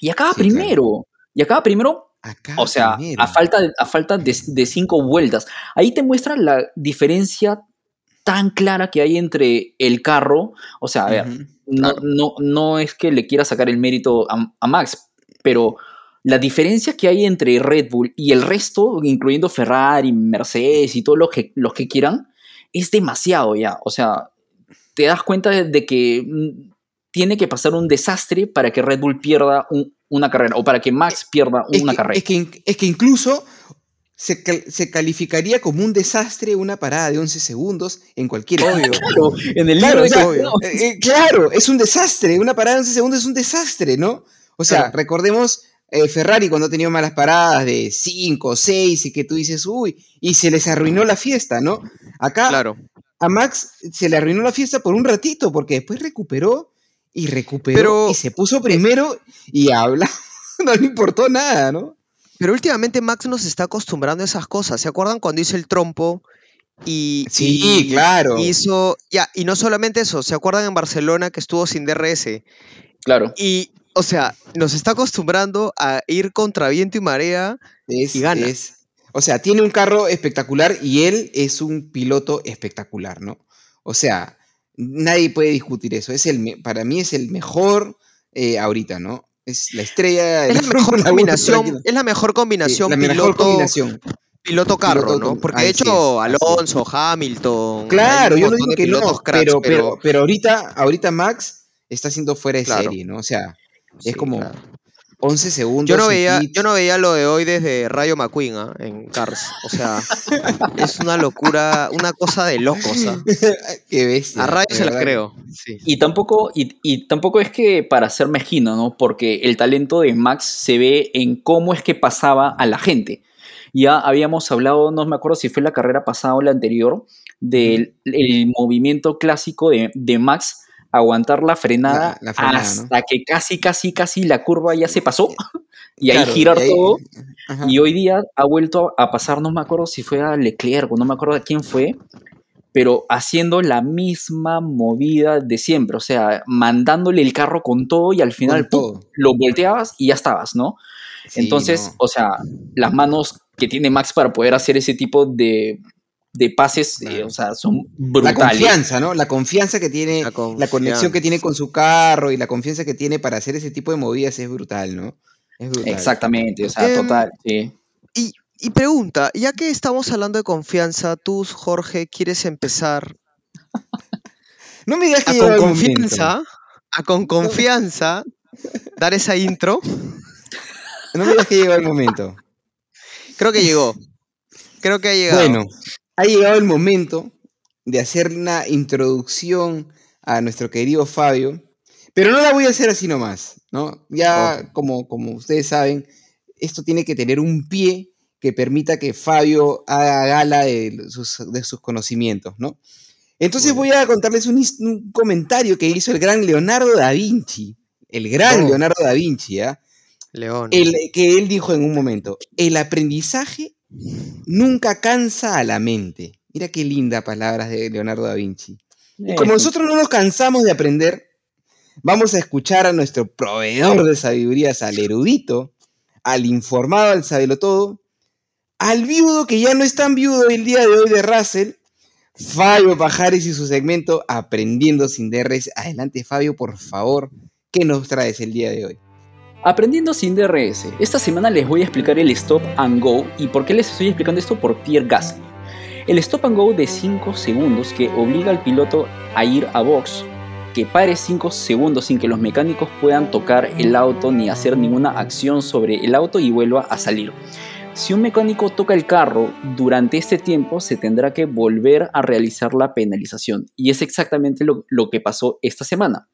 y acaba Sí, claro. primero. Y acaba primero, o sea, primero. a falta, de, a falta de, de cinco vueltas. Ahí te muestra la diferencia tan clara que hay entre el carro. O sea, a ver, Ujú. no, claro. no, no es que le quiera sacar el mérito a, a Max, pero la diferencia que hay entre Red Bull y el resto, incluyendo Ferrari, Mercedes y todos los que, los que quieran, es demasiado ya. O sea, te das cuenta de, que mm, tiene que pasar un desastre para que Red Bull pierda un- una carrera o para que Max pierda Es una que, carrera. es, que, es que incluso se, cal- se calificaría como un desastre una parada de 11 segundos en cualquier Obvio. <laughs> Pero en el Claro, libro. Eh, eh, claro, es un desastre. Una parada de 11 segundos es un desastre, ¿no? O sea, Claro. recordemos eh, Ferrari cuando ha tenido malas paradas de 5, 6 y que tú dices, uy, y se les arruinó la fiesta, ¿no? Acá Claro. a Max se le arruinó la fiesta por un ratito porque después recuperó y recuperó Pero- y se puso primero y habla. <laughs> no le importó nada, ¿no? Pero últimamente Max nos está acostumbrando a esas cosas. ¿Se acuerdan cuando hizo el trompo? Y, Sí, y claro. Hizo, ya, y no solamente eso, ¿se acuerdan en Barcelona que estuvo sin DRS? Claro. Y, o sea, nos está acostumbrando a ir contra viento y marea. Es, Y gana. es- o sea, tiene un carro espectacular y él es un piloto espectacular, ¿no? O sea, nadie puede discutir eso. Es el, para mí es el mejor eh, ahorita, ¿no? Es la estrella. de <laughs> Es la mejor combinación, es la mejor Sí, combinación la mejor piloto, combinación. piloto carro, Piloto ¿no? Porque de hecho, es. Alonso, Hamilton. Claro, yo no digo que no, cracks, pero, pero, pero ahorita, ahorita Max está siendo fuera de Claro. serie, ¿no? O sea, Sí, es como, claro. 11 segundos. Yo no, veía, yo no veía lo de hoy desde Rayo McQueen ¿ah? en Cars. O sea, <laughs> es una locura, una cosa de locos. ¿ah? Qué bestia. A Rayo se la creo. Sí. Y tampoco, y, y tampoco es que para ser mezquino, ¿no? Porque el talento de Max se ve en cómo es que pasaba a la gente. Ya habíamos hablado, no me acuerdo si fue la carrera pasada o la anterior, del el movimiento clásico de, de Max aguantar la frenada, La- la frenada, hasta que casi, casi, casi la curva ya se pasó <laughs> y ahí girar y ahí- todo. Ajá. Y hoy día ha vuelto a pasar, no me acuerdo si fue a Leclerc o no me acuerdo a quién fue, pero haciendo la misma movida de siempre, o sea, mandándole el carro con todo y al final lo volteabas y ya estabas, ¿no? Sí, Entonces, no. o sea, las manos que tiene Max para poder hacer ese tipo de, de pases, eh, o sea, son La brutales. confianza, ¿no? La confianza que tiene, La la, conexión que tiene con su carro y la confianza que tiene para hacer ese tipo de movidas es brutal, ¿no? Es brutal. Exactamente, o sea, Em, total, sí. Y, y pregunta, ya que estamos hablando de confianza, tú, Jorge, quieres empezar <laughs> No me digas que a llegó con confianza, a con confianza, dar esa intro. No me digas que llegó el momento. Creo que llegó. Creo que ha llegado. Bueno, ha llegado el momento de hacer una introducción a nuestro querido Fabio, pero no la voy a hacer así nomás, ¿no? Ya como, como ustedes saben, esto tiene que tener un pie que permita que Fabio haga gala de sus, de sus conocimientos, ¿no? Entonces voy a contarles un, comentario que hizo el gran Leonardo da Vinci, el gran Oh. Leonardo da Vinci, ¿ah? León. El, que él dijo en un momento, el aprendizaje nunca cansa a la mente. Mira qué linda palabras de Leonardo da Vinci. Y como Eh, nosotros no nos cansamos de aprender, vamos a escuchar a nuestro proveedor de sabidurías, al erudito, al informado, al sabelotodo, al viudo que ya no es tan viudo el día de hoy de Russell, Fabio Pajares y su segmento Aprendiendo sin DRS. Adelante, Fabio, por favor, ¿qué nos traes el día de hoy? Aprendiendo sin DRS, esta semana les voy a explicar el Stop and Go y por qué les estoy explicando esto por Pierre Gasly. El Stop and Go de 5 segundos que obliga al piloto a ir a box, que pare 5 segundos sin que los mecánicos puedan tocar el auto ni hacer ninguna acción sobre el auto y vuelva a salir. Si un mecánico toca el carro durante este tiempo, se tendrá que volver a realizar la penalización. Y es exactamente lo, lo que pasó esta semana.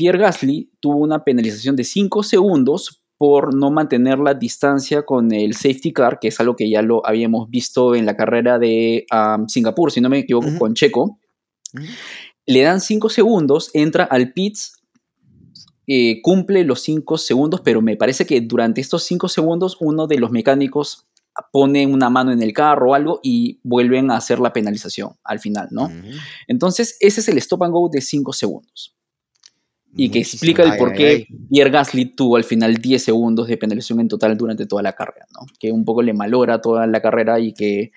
Pierre Gasly tuvo una penalización de 5 segundos por no mantener la distancia con el safety car, que es algo que ya lo habíamos visto en la carrera de um, Singapur, si no me equivoco, con Checo. Le dan 5 segundos, entra al pits, eh, cumple los 5 segundos, pero me parece que durante estos 5 segundos uno de los mecánicos pone una mano en el carro o algo y vuelven a hacer la penalización al final, ¿no? Entonces, ese es el stop and go de 5 segundos y que explica el por ay, qué ay. Pierre Gasly tuvo al final 10 segundos de penalización en total durante toda la carrera, ¿no? Que un poco le malora toda la carrera y que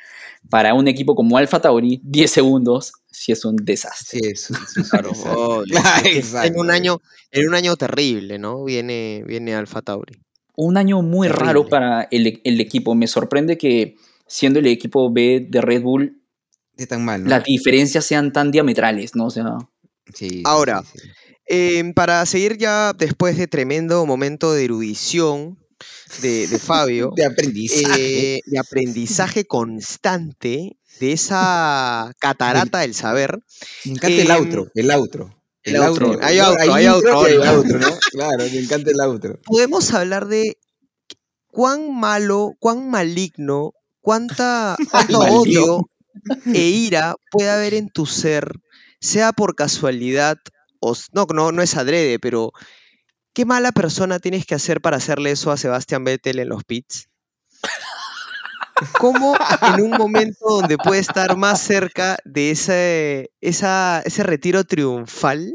para un equipo como Alfa Tauri, 10 segundos sí es un desastre. Sí, es, es un Claro, <laughs> desastre. Claro, <laughs> en un año, en un año terrible, ¿no? Viene, viene Alfa Tauri. Un año muy Terrible. raro para el, el equipo. Me sorprende que siendo el equipo B de Red Bull, De tan mal, ¿no? las diferencias sean tan diametrales, ¿no? O sea, Sí, sí, Ahora, sí, sí. Eh, para seguir ya después de tremendo momento de erudición de, de Fabio, <laughs> De aprendizaje. eh, de aprendizaje constante de esa catarata del saber, me encanta el em, outro, el outro. el outro. Hay No, outro, hay outro, hay hay outro, ¿no? Claro, me encanta el outro. podemos hablar de cuán malo, cuán maligno, cuánta, <laughs> odio e ira puede haber en tu ser, sea por casualidad o no, no, no es adrede, pero qué mala persona tienes que hacer para hacerle eso a Sebastián Vettel en los pits. ¿Cómo en un momento donde puede estar más cerca de ese, esa- ese retiro triunfal,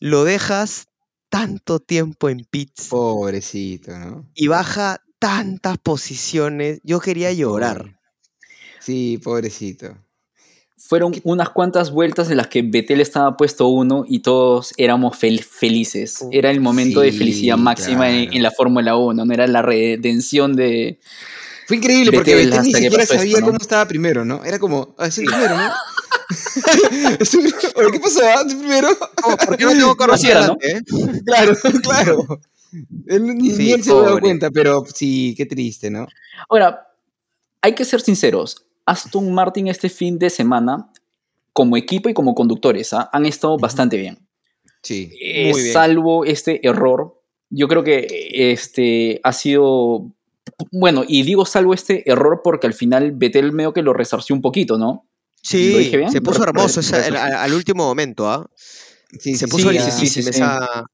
lo dejas tanto tiempo en pits Pobrecito, ¿no? y baja tantas posiciones? Yo quería llorar. Sí, pobrecito. Fueron unas cuantas vueltas en las que Betel estaba puesto uno y todos éramos fel- felices. Uh, Era el momento de felicidad máxima en, claro. en la Fórmula 1, no era la redención de... Fue increíble porque Vettel ni hasta que siquiera esto, sabía ¿no? cómo estaba primero, ¿no? Era como, ah, soy primero, ¿no? ¿Qué pasó? primero? ¿Por qué no tengo era, ¿no? eh? <laughs> Claro, <laughs> claro. Él, ni, Sí, él se pobre. cuenta, pero sí, qué triste, ¿no? Ahora, hay que ser sinceros. Aston Martin este fin de semana, como equipo y como conductores, ¿ah? han estado bastante bien. Sí. Eh, Muy bien. salvo este error, yo creo que este ha sido. Bueno, y digo salvo este error porque al final Vettel medio que lo resarció un poquito, ¿no? ¿Lo Sí, bien? se puso hermoso esa- al, último momento, ¿ah? Sí, Se sí, puso sí, sí, esa-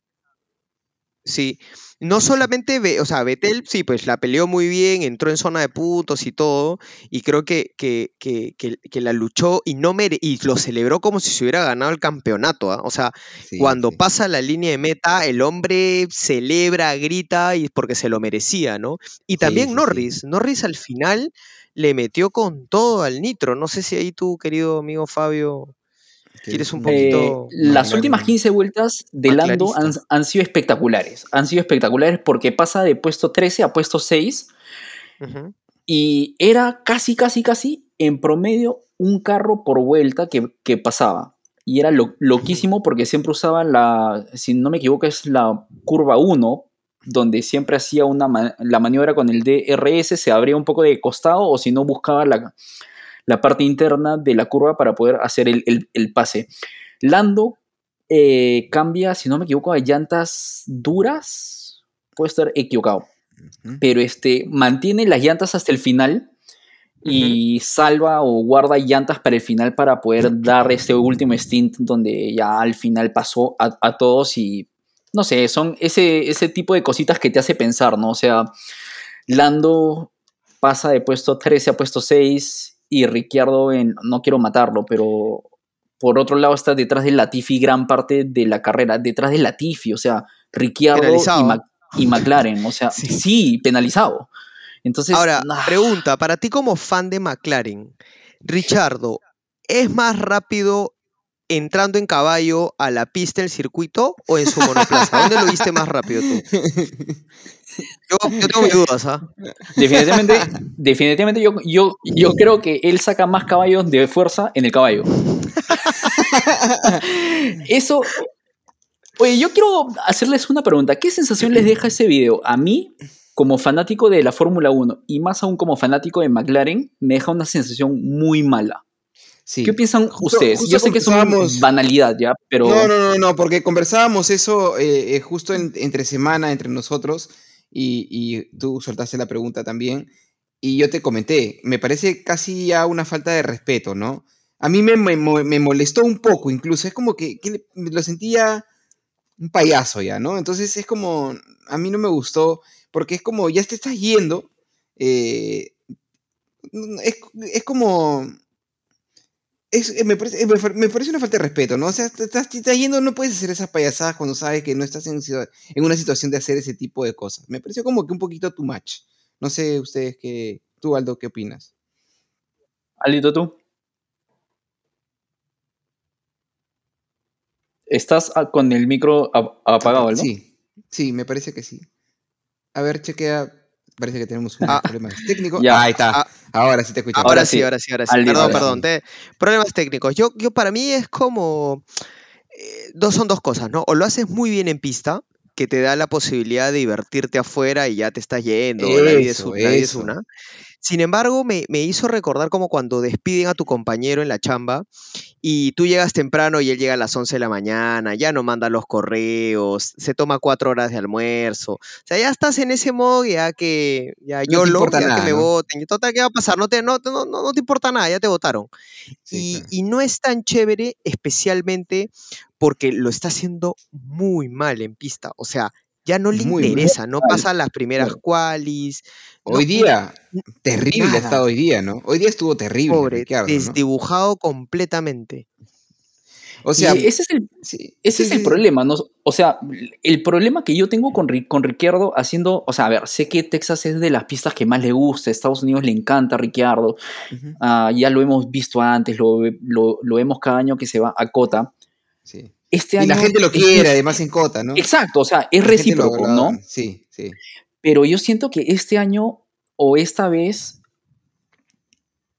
Sí, no solamente, Ve- o sea, Vettel sí, pues la peleó muy bien, entró en zona de puntos y todo, y creo que, que, que, que- que la luchó y no mere y lo celebró como si se hubiera ganado el campeonato, ¿ah? O sea, Sí, cuando sí. pasa la línea de meta, el hombre celebra, grita y porque se lo merecía, ¿no? Y también sí. Norris, Norris al final le metió con todo al nitro. No sé si ahí tú, querido amigo Fabio, quieres es un poquito- Eh, las últimas 15 vueltas de Lando han, sido espectaculares. Han sido espectaculares porque pasa de puesto 13 a puesto 6 Ujú. y era casi, casi, casi en promedio un carro por vuelta que, que pasaba. Y era lo- loquísimo porque siempre usaba la, si no me equivoco, es la curva 1, donde siempre hacía una la maniobra con el DRS, se abría un poco de costado o si no buscaba la, la parte interna de la curva para poder hacer el, el- el pase. Lando eh, cambia, si no me equivoco, a llantas duras. Puedo estar equivocado pero este, mantiene las llantas hasta el final y salva o guarda llantas para el final para poder dar este último stint donde ya al final pasó a, a todos y no sé, son ese, ese tipo de cositas que te hace pensar, ¿no? O sea, Lando pasa de puesto 13 a puesto 6 y Ricciardo en, no quiero matarlo, pero por otro lado está detrás de Latifi gran parte de la carrera, detrás de Latifi, o sea, Ricciardo y, y McLaren, o sea, <laughs> Sí. sí, penalizado. Entonces, Ahora, nah, pregunta, para ti como fan de McLaren, Richardo, ¿es más rápido entrando en caballo a la pista del circuito o en su monoplaza? ¿Dónde lo viste más rápido tú? <laughs> Yo, yo tengo mis dudas, ¿ah? definitivamente, definitivamente yo, yo, yo creo que él saca más caballos de fuerza en el caballo. <laughs> Eso. Oye, yo quiero hacerles una pregunta. ¿Qué sensación les deja ese video? A mí, como fanático de la Fórmula 1 y más aún como fanático de McLaren, me deja una sensación muy mala. Sí. ¿Qué piensan ustedes? justo Yo sé que es una banalidad ya, pero. No, no, no, no, porque conversábamos eso eh, eh, justo en- entre semana, entre nosotros, y, y tú soltaste la pregunta también, y yo te comenté, me parece casi ya una falta de respeto, ¿no? A mí me, me, mo- me molestó un poco, incluso, es como que, lo sentía un payaso ya, ¿no? Entonces es como, a mí no me gustó, porque es como, ya te estás yendo, eh, es, es como, es- eh, me, parece, eh, me parece una falta de respeto, ¿no? O sea, te estás, te estás yendo, no puedes hacer esas payasadas cuando sabes que no estás en, una situación de hacer ese tipo de cosas. Me pareció como que un poquito too much. No sé ustedes qué, tú Aldo, ¿qué opinas? Aldito, tú. ¿Estás con el micro ap- apagado, Aldo? Sí, sí, me parece que sí. A ver, chequea. Parece que tenemos un Ah. problema técnico. Ya. Ahí está. Ah. ahora sí te escucho. Ahora, Ahora sí, sí. ahora sí, ahora sí. Día, Perdón, ahora perdón. sí. te- problemas técnicos. Yo, yo para mí es como... eh, dos, son dos cosas, ¿no? O lo haces muy bien en pista, que te da la posibilidad de divertirte afuera y ya te estás yendo, la vida es, Eso, una. Sin embargo, me, me hizo recordar como cuando despiden a tu compañero en la chamba y tú llegas temprano y él llega a las 11 de la mañana, ya no manda los correos, se toma cuatro horas de almuerzo. O sea, ya estás en ese modo ya que ya yo lo importa ya que me ¿no? voten. Total, ¿qué va a pasar? No te, no, no, no, no te importa nada, ya te votaron. Sí, y, claro. y no es tan chévere, especialmente porque lo está haciendo muy mal en pista. O sea, ya no le Muy, muy interesa, no pasa las primeras qualis. no- Hoy día, terrible ha nada. estado hoy día, ¿no? Hoy día estuvo terrible, Pobre, Ricciardo, ¿no? desdibujado completamente. O sea, y ese es el, sí, ese sí, es el sí, problema, ¿no? O sea, el problema que yo tengo con, con Ricciardo haciendo, o sea, a ver, sé que Texas es de las pistas que más le gusta, Estados Unidos le encanta a Ricciardo, ah, ya lo hemos visto antes, lo, lo, lo vemos cada año que se va a Cota. sí. Este Y año la gente lo es- quiere, además en Cota, ¿no? Exacto, o sea, es La gente lo recíproco. ¿no? Sí, sí. Pero yo siento que este año o esta vez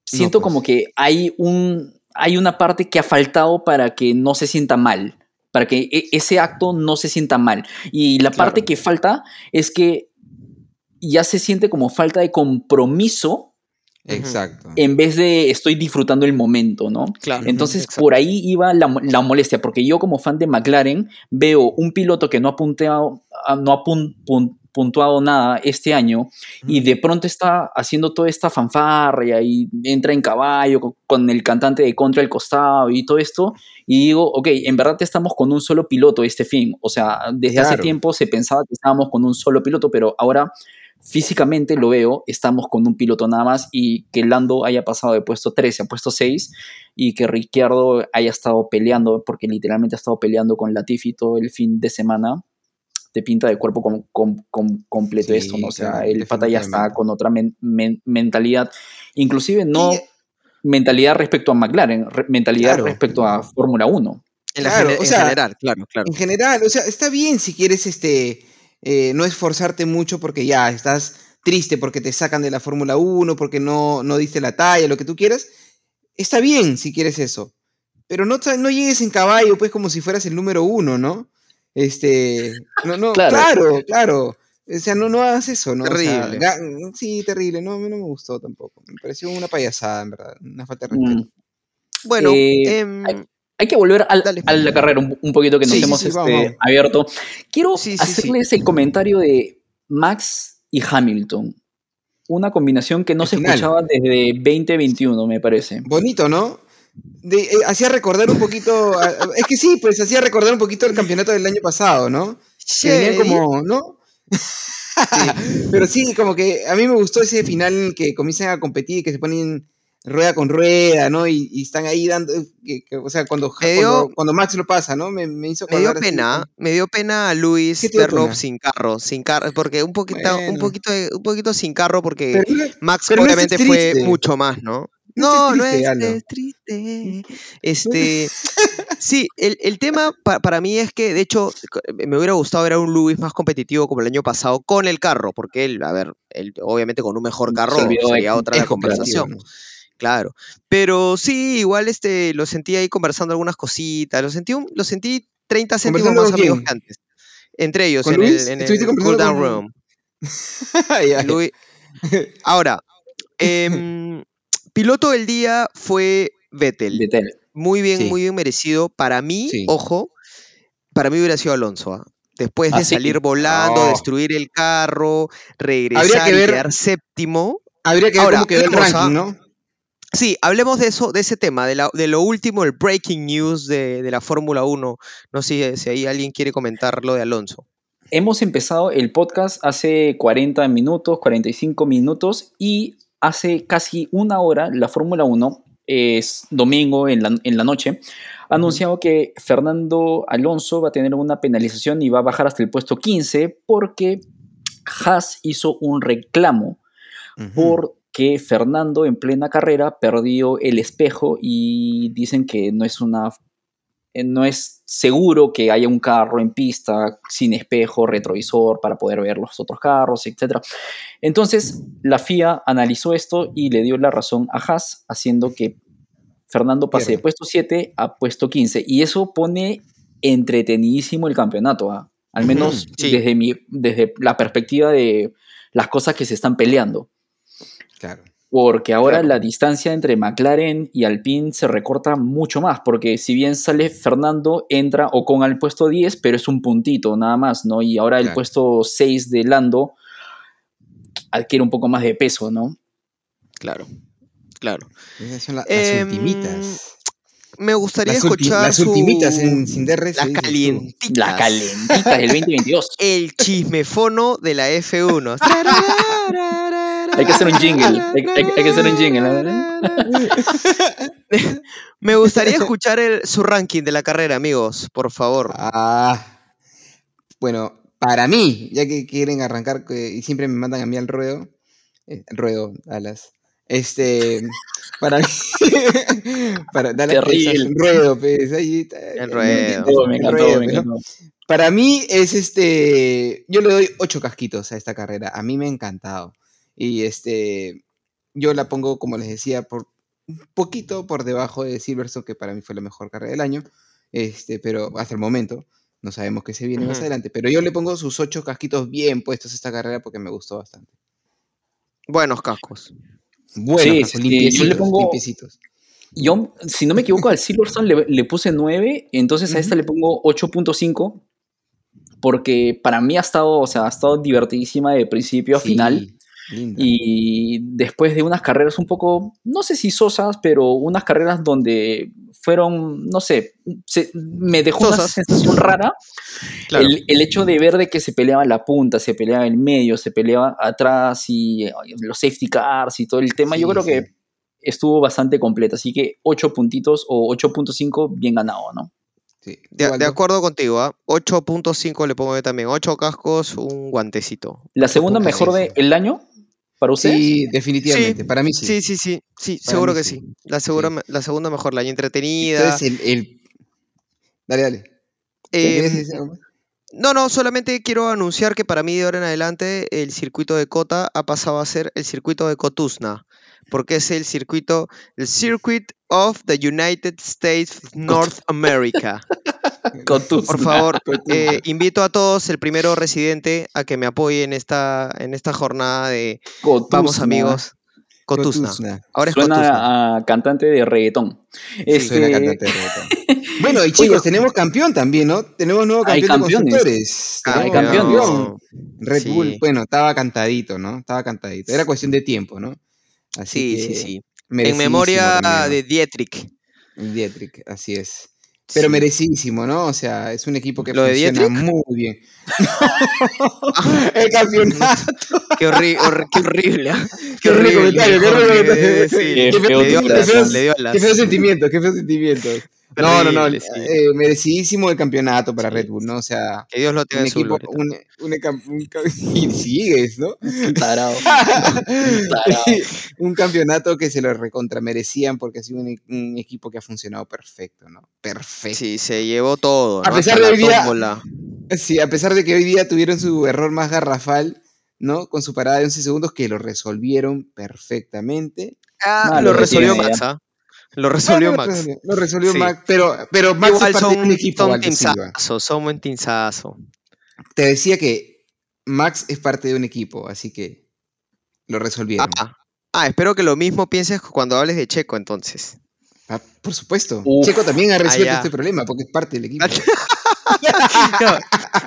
siento pues. como que hay un hay una parte que ha faltado para que no se sienta mal. para que e- ese acto no se sienta mal. Y la Claro. parte que falta es que ya se siente como falta de compromiso Exacto. en vez de estoy disfrutando el momento, ¿no? Claro. Entonces, exacto. por ahí iba la, mo- la molestia, porque yo como fan de McLaren veo un piloto que no ha, punteado, ah, no ha pun- pun- puntuado nada este año y de pronto está haciendo toda esta fanfarria y entra en caballo con, con el cantante de contra al costado y todo esto. Y digo, ok, en verdad estamos con un solo piloto este fin. O sea, desde hace tiempo se pensaba que estábamos con un solo piloto, pero ahora físicamente lo veo, estamos con un piloto nada más y que Lando haya pasado de puesto 13 a puesto 6 y que Ricciardo haya estado peleando, porque literalmente ha estado peleando con Latifi todo el fin de semana, te pinta de cuerpo com- com- com- completo Sí, esto, ¿no? O sea, claro, el pata ya está con otra men- men- mentalidad, inclusive no Y- mentalidad respecto a McLaren, re- mentalidad Claro. respecto a Fórmula 1. En, la Claro, en general, claro, claro. En general, o sea, está bien si quieres este, eh, no esforzarte mucho porque ya estás triste porque te sacan de la Fórmula 1, porque no, no diste la talla, lo que tú quieras. Está bien si quieres eso. Pero no, no llegues en caballo, pues, como si fueras el número uno, ¿no? Este. No, no, <laughs> Claro. claro, claro. O sea, no, no hagas eso, ¿no? O sea, Terrible. ga- sí, terrible. No, no me gustó tampoco. Me pareció una payasada, en verdad. Una falta de respeto. Mm. Bueno, Eh, em, hay- Hay que volver al- Dale. a la carrera un, un poquito que nos Sí, sí, hemos sí, este, vamos, abierto. Quiero Sí, sí, sí. hacerles el comentario de Max y Hamilton. Una combinación que no El se final. escuchaba desde 2021, me parece. Bonito, ¿no? De- eh, hacía recordar un poquito. a- es que sí, pues hacía recordar un poquito el campeonato del año pasado, ¿no? Que venían Shady. como, ¿no? <laughs> Pero sí, como que a mí me gustó ese final en el que comienzan a competir, que se ponen rueda con rueda, ¿no? Y, y están ahí dando, que- que- o sea, cuando, dio- cuando, cuando Max lo pasa, ¿no? Me, me hizo Me dio así, pena, me dio pena a Luis ¿Qué te dio verlo pena? sin carro, sin carro, porque un poquito, un poquito, un poquito sin carro, porque Pero, Max pero obviamente fue mucho más, ¿no? No No, estés triste. Este, <laughs> sí, el, el tema pa- para mí es que, de hecho, me hubiera gustado ver a un Luis más competitivo como el año pasado con el carro, porque él, a ver, él obviamente con un mejor Se carro sería otra es la conversación. ¿no? Claro, pero sí, igual este, lo sentí ahí conversando algunas cositas, lo sentí, un- lo sentí 30 céntimos ¿Conversando más amigos que antes. Entre ellos, ¿Con en Luis? el, en ¿Estuviste el cool conversando down con- room. <laughs> Luis- Ahora, em, piloto del día fue Vettel. Vettel. Muy bien, Sí. muy bien merecido. Para mí, Sí. ojo, para mí hubiera sido Alonso. ¿ah? Después de ¿Ah, sí? salir volando, destruir el carro, regresar que y quedar séptimo. Habría que ver Ahora, cómo quedó el cosa, ranking, ¿no? Sí, hablemos de eso, de ese tema, de, la- de lo último, el breaking news de, de la Fórmula 1. No sé si ahí alguien quiere comentar lo de Alonso. Hemos empezado el podcast hace 40 minutos, 45 minutos y hace casi una hora la Fórmula 1, es domingo en la, en la noche, ha anunciado que Fernando Alonso va a tener una penalización y va a bajar hasta el puesto 15 porque Haas hizo un reclamo Ujú. Porque Fernando en plena carrera perdió el espejo y dicen que no es una eh, no es seguro que haya un carro en pista sin espejo retrovisor para poder ver los otros carros, etc. Entonces, la FIA analizó esto y le dio la razón a Haas, haciendo que Fernando pase de puesto 7 a puesto 15. Y eso pone entretenidísimo el campeonato, ¿ah? al menos sí. desde, mi, desde la perspectiva de las cosas que se están peleando. Claro. Porque ahora Claro. la distancia entre McLaren y Alpine se recorta mucho más, porque si bien sale Fernando, entra Ocon al puesto 10, pero es un puntito nada más, ¿no? Y ahora el Claro. puesto 6 de Lando adquiere un poco más de peso, ¿no? Claro, claro. Esas son la- las Em, ultimitas. Me gustaría Las, escuchar las su- ultimitas en sin DRS. las calientitas. La calentita del <laughs> 2022. El chismefono de la F1. <laughs> Hay que hacer un jingle, hay- hay- hay que hacer un jingle, ¿no? <laughs> Me gustaría escuchar el- su ranking de la carrera, amigos, por favor. Ah, bueno, para mí, ya que quieren arrancar que- y siempre me mandan a mí al ruedo, eh, ruedo, alas. Este, <laughs> para mí, <laughs> para darle Terrible. un ruedo, pues, ahí está, El ruedo. me el encantó, ruedo, me encantó. Para mí es este, yo le doy ocho casquitos a esta carrera, a mí me ha encantado. Y este, yo la pongo, como les decía, por un poquito por debajo de Silverstone, que para mí fue la mejor carrera del año. este, pero hasta el momento no sabemos qué se viene más adelante. Pero yo le pongo sus ocho casquitos bien puestos a esta carrera porque me gustó bastante. Buenos cascos. Buenos, Sí, cascos, sí, yo le limpiecitos, pongo- limpiecitos. Yo, si no me equivoco, al Silverstone le, le puse 9, entonces a esta le pongo 8.5, porque para mí ha estado, o sea, ha estado divertidísima de principio a Sí, final. Linda. Y después de unas carreras un poco, no sé si sosas, pero unas carreras donde fueron, no sé, se- me dejó una Sosas. sensación rara. Claro. El, el hecho de ver de que se peleaba la punta, se peleaba el medio, se peleaba atrás y los safety cars y todo el tema, yo creo sí. que estuvo bastante completo. Así que 8 puntitos o 8.5 bien ganado, ¿no? Sí. De, de acuerdo contigo, ¿ah? 8.5 le pongo yo también. 8 cascos, un guantecito. La segunda mejor del año para ustedes. Sí, definitivamente. Sí, Para mí sí. Sí, sí, sí. Sí, seguro que sí. sí. La, segura, Sí. me- la segunda mejor, la entretenida. Entonces, el, el- Dale, dale. ¿Qué Eh, quieres decir algo más? No, no, solamente quiero anunciar que para mí de ahora en adelante el circuito de Cota ha pasado a ser el circuito de Cotusna, porque es el circuito, el Circuit of the United States of North America. <laughs> Con tus- Por favor, eh, invito a todos, el primero residente, a que me apoyen en esta, en esta jornada de Vamos amigos, Cotusna. Cotusna. Ahora es Cotusna. Suena a cantante de reggaetón. Este, Suena cantante de reggaetón. Bueno, y chicos, tenemos campeón también, ¿no? Tenemos nuevo Hay campeón de campeones. constructores. Hay Tenemos campeones. Red Sí. Bull, bueno, estaba cantadito, ¿no? Estaba cantadito. Era cuestión de tiempo, ¿no? Así Sí, sí, sí. En memoria de Dietrich. Dietrich, así es. Pero Sí. merecidísimo, ¿no? O sea, es un equipo que ¿Lo de funciona Dietrich? muy bien. <laughs> <laughs> El campeonato. <laughs> Qué, horri- horri- qué horrible. ¿ah? Qué horrible comentario, qué horrible. Qué feo dio qué alas, feos- No, no, no. Eh, merecidísimo el campeonato para Red Bull, ¿no? O sea, Que Dios lo tenga un en su equipo, un, un <laughs> y sigues, ¿no? Tarado. Tarado. <laughs> un campeonato que se lo recontramerecían porque ha sido un, equipo que ha funcionado perfecto, ¿no? Perfecto. Sí, se llevó todo. A ¿no? pesar Hasta de hoy día-. Sí, a pesar de que hoy día tuvieron su error más garrafal, ¿no? Con su parada de 11 segundos, que lo resolvieron perfectamente. Ah, lo resolvió tiene Max, ¿ah? Lo resolvió Ah, Max. Lo resolvió Sí. Max, pero, pero Max Igual es parte son, de un equipo, son tinzazos, son buen tinzazo. Te decía que Max es parte de un equipo, así que lo resolvieron. Ah, ah, espero que lo mismo pienses cuando hables de Checo entonces. Ah, por supuesto. Uf. Checo también ha resuelto ya. este problema porque es parte del equipo. <laughs> <laughs> Claro,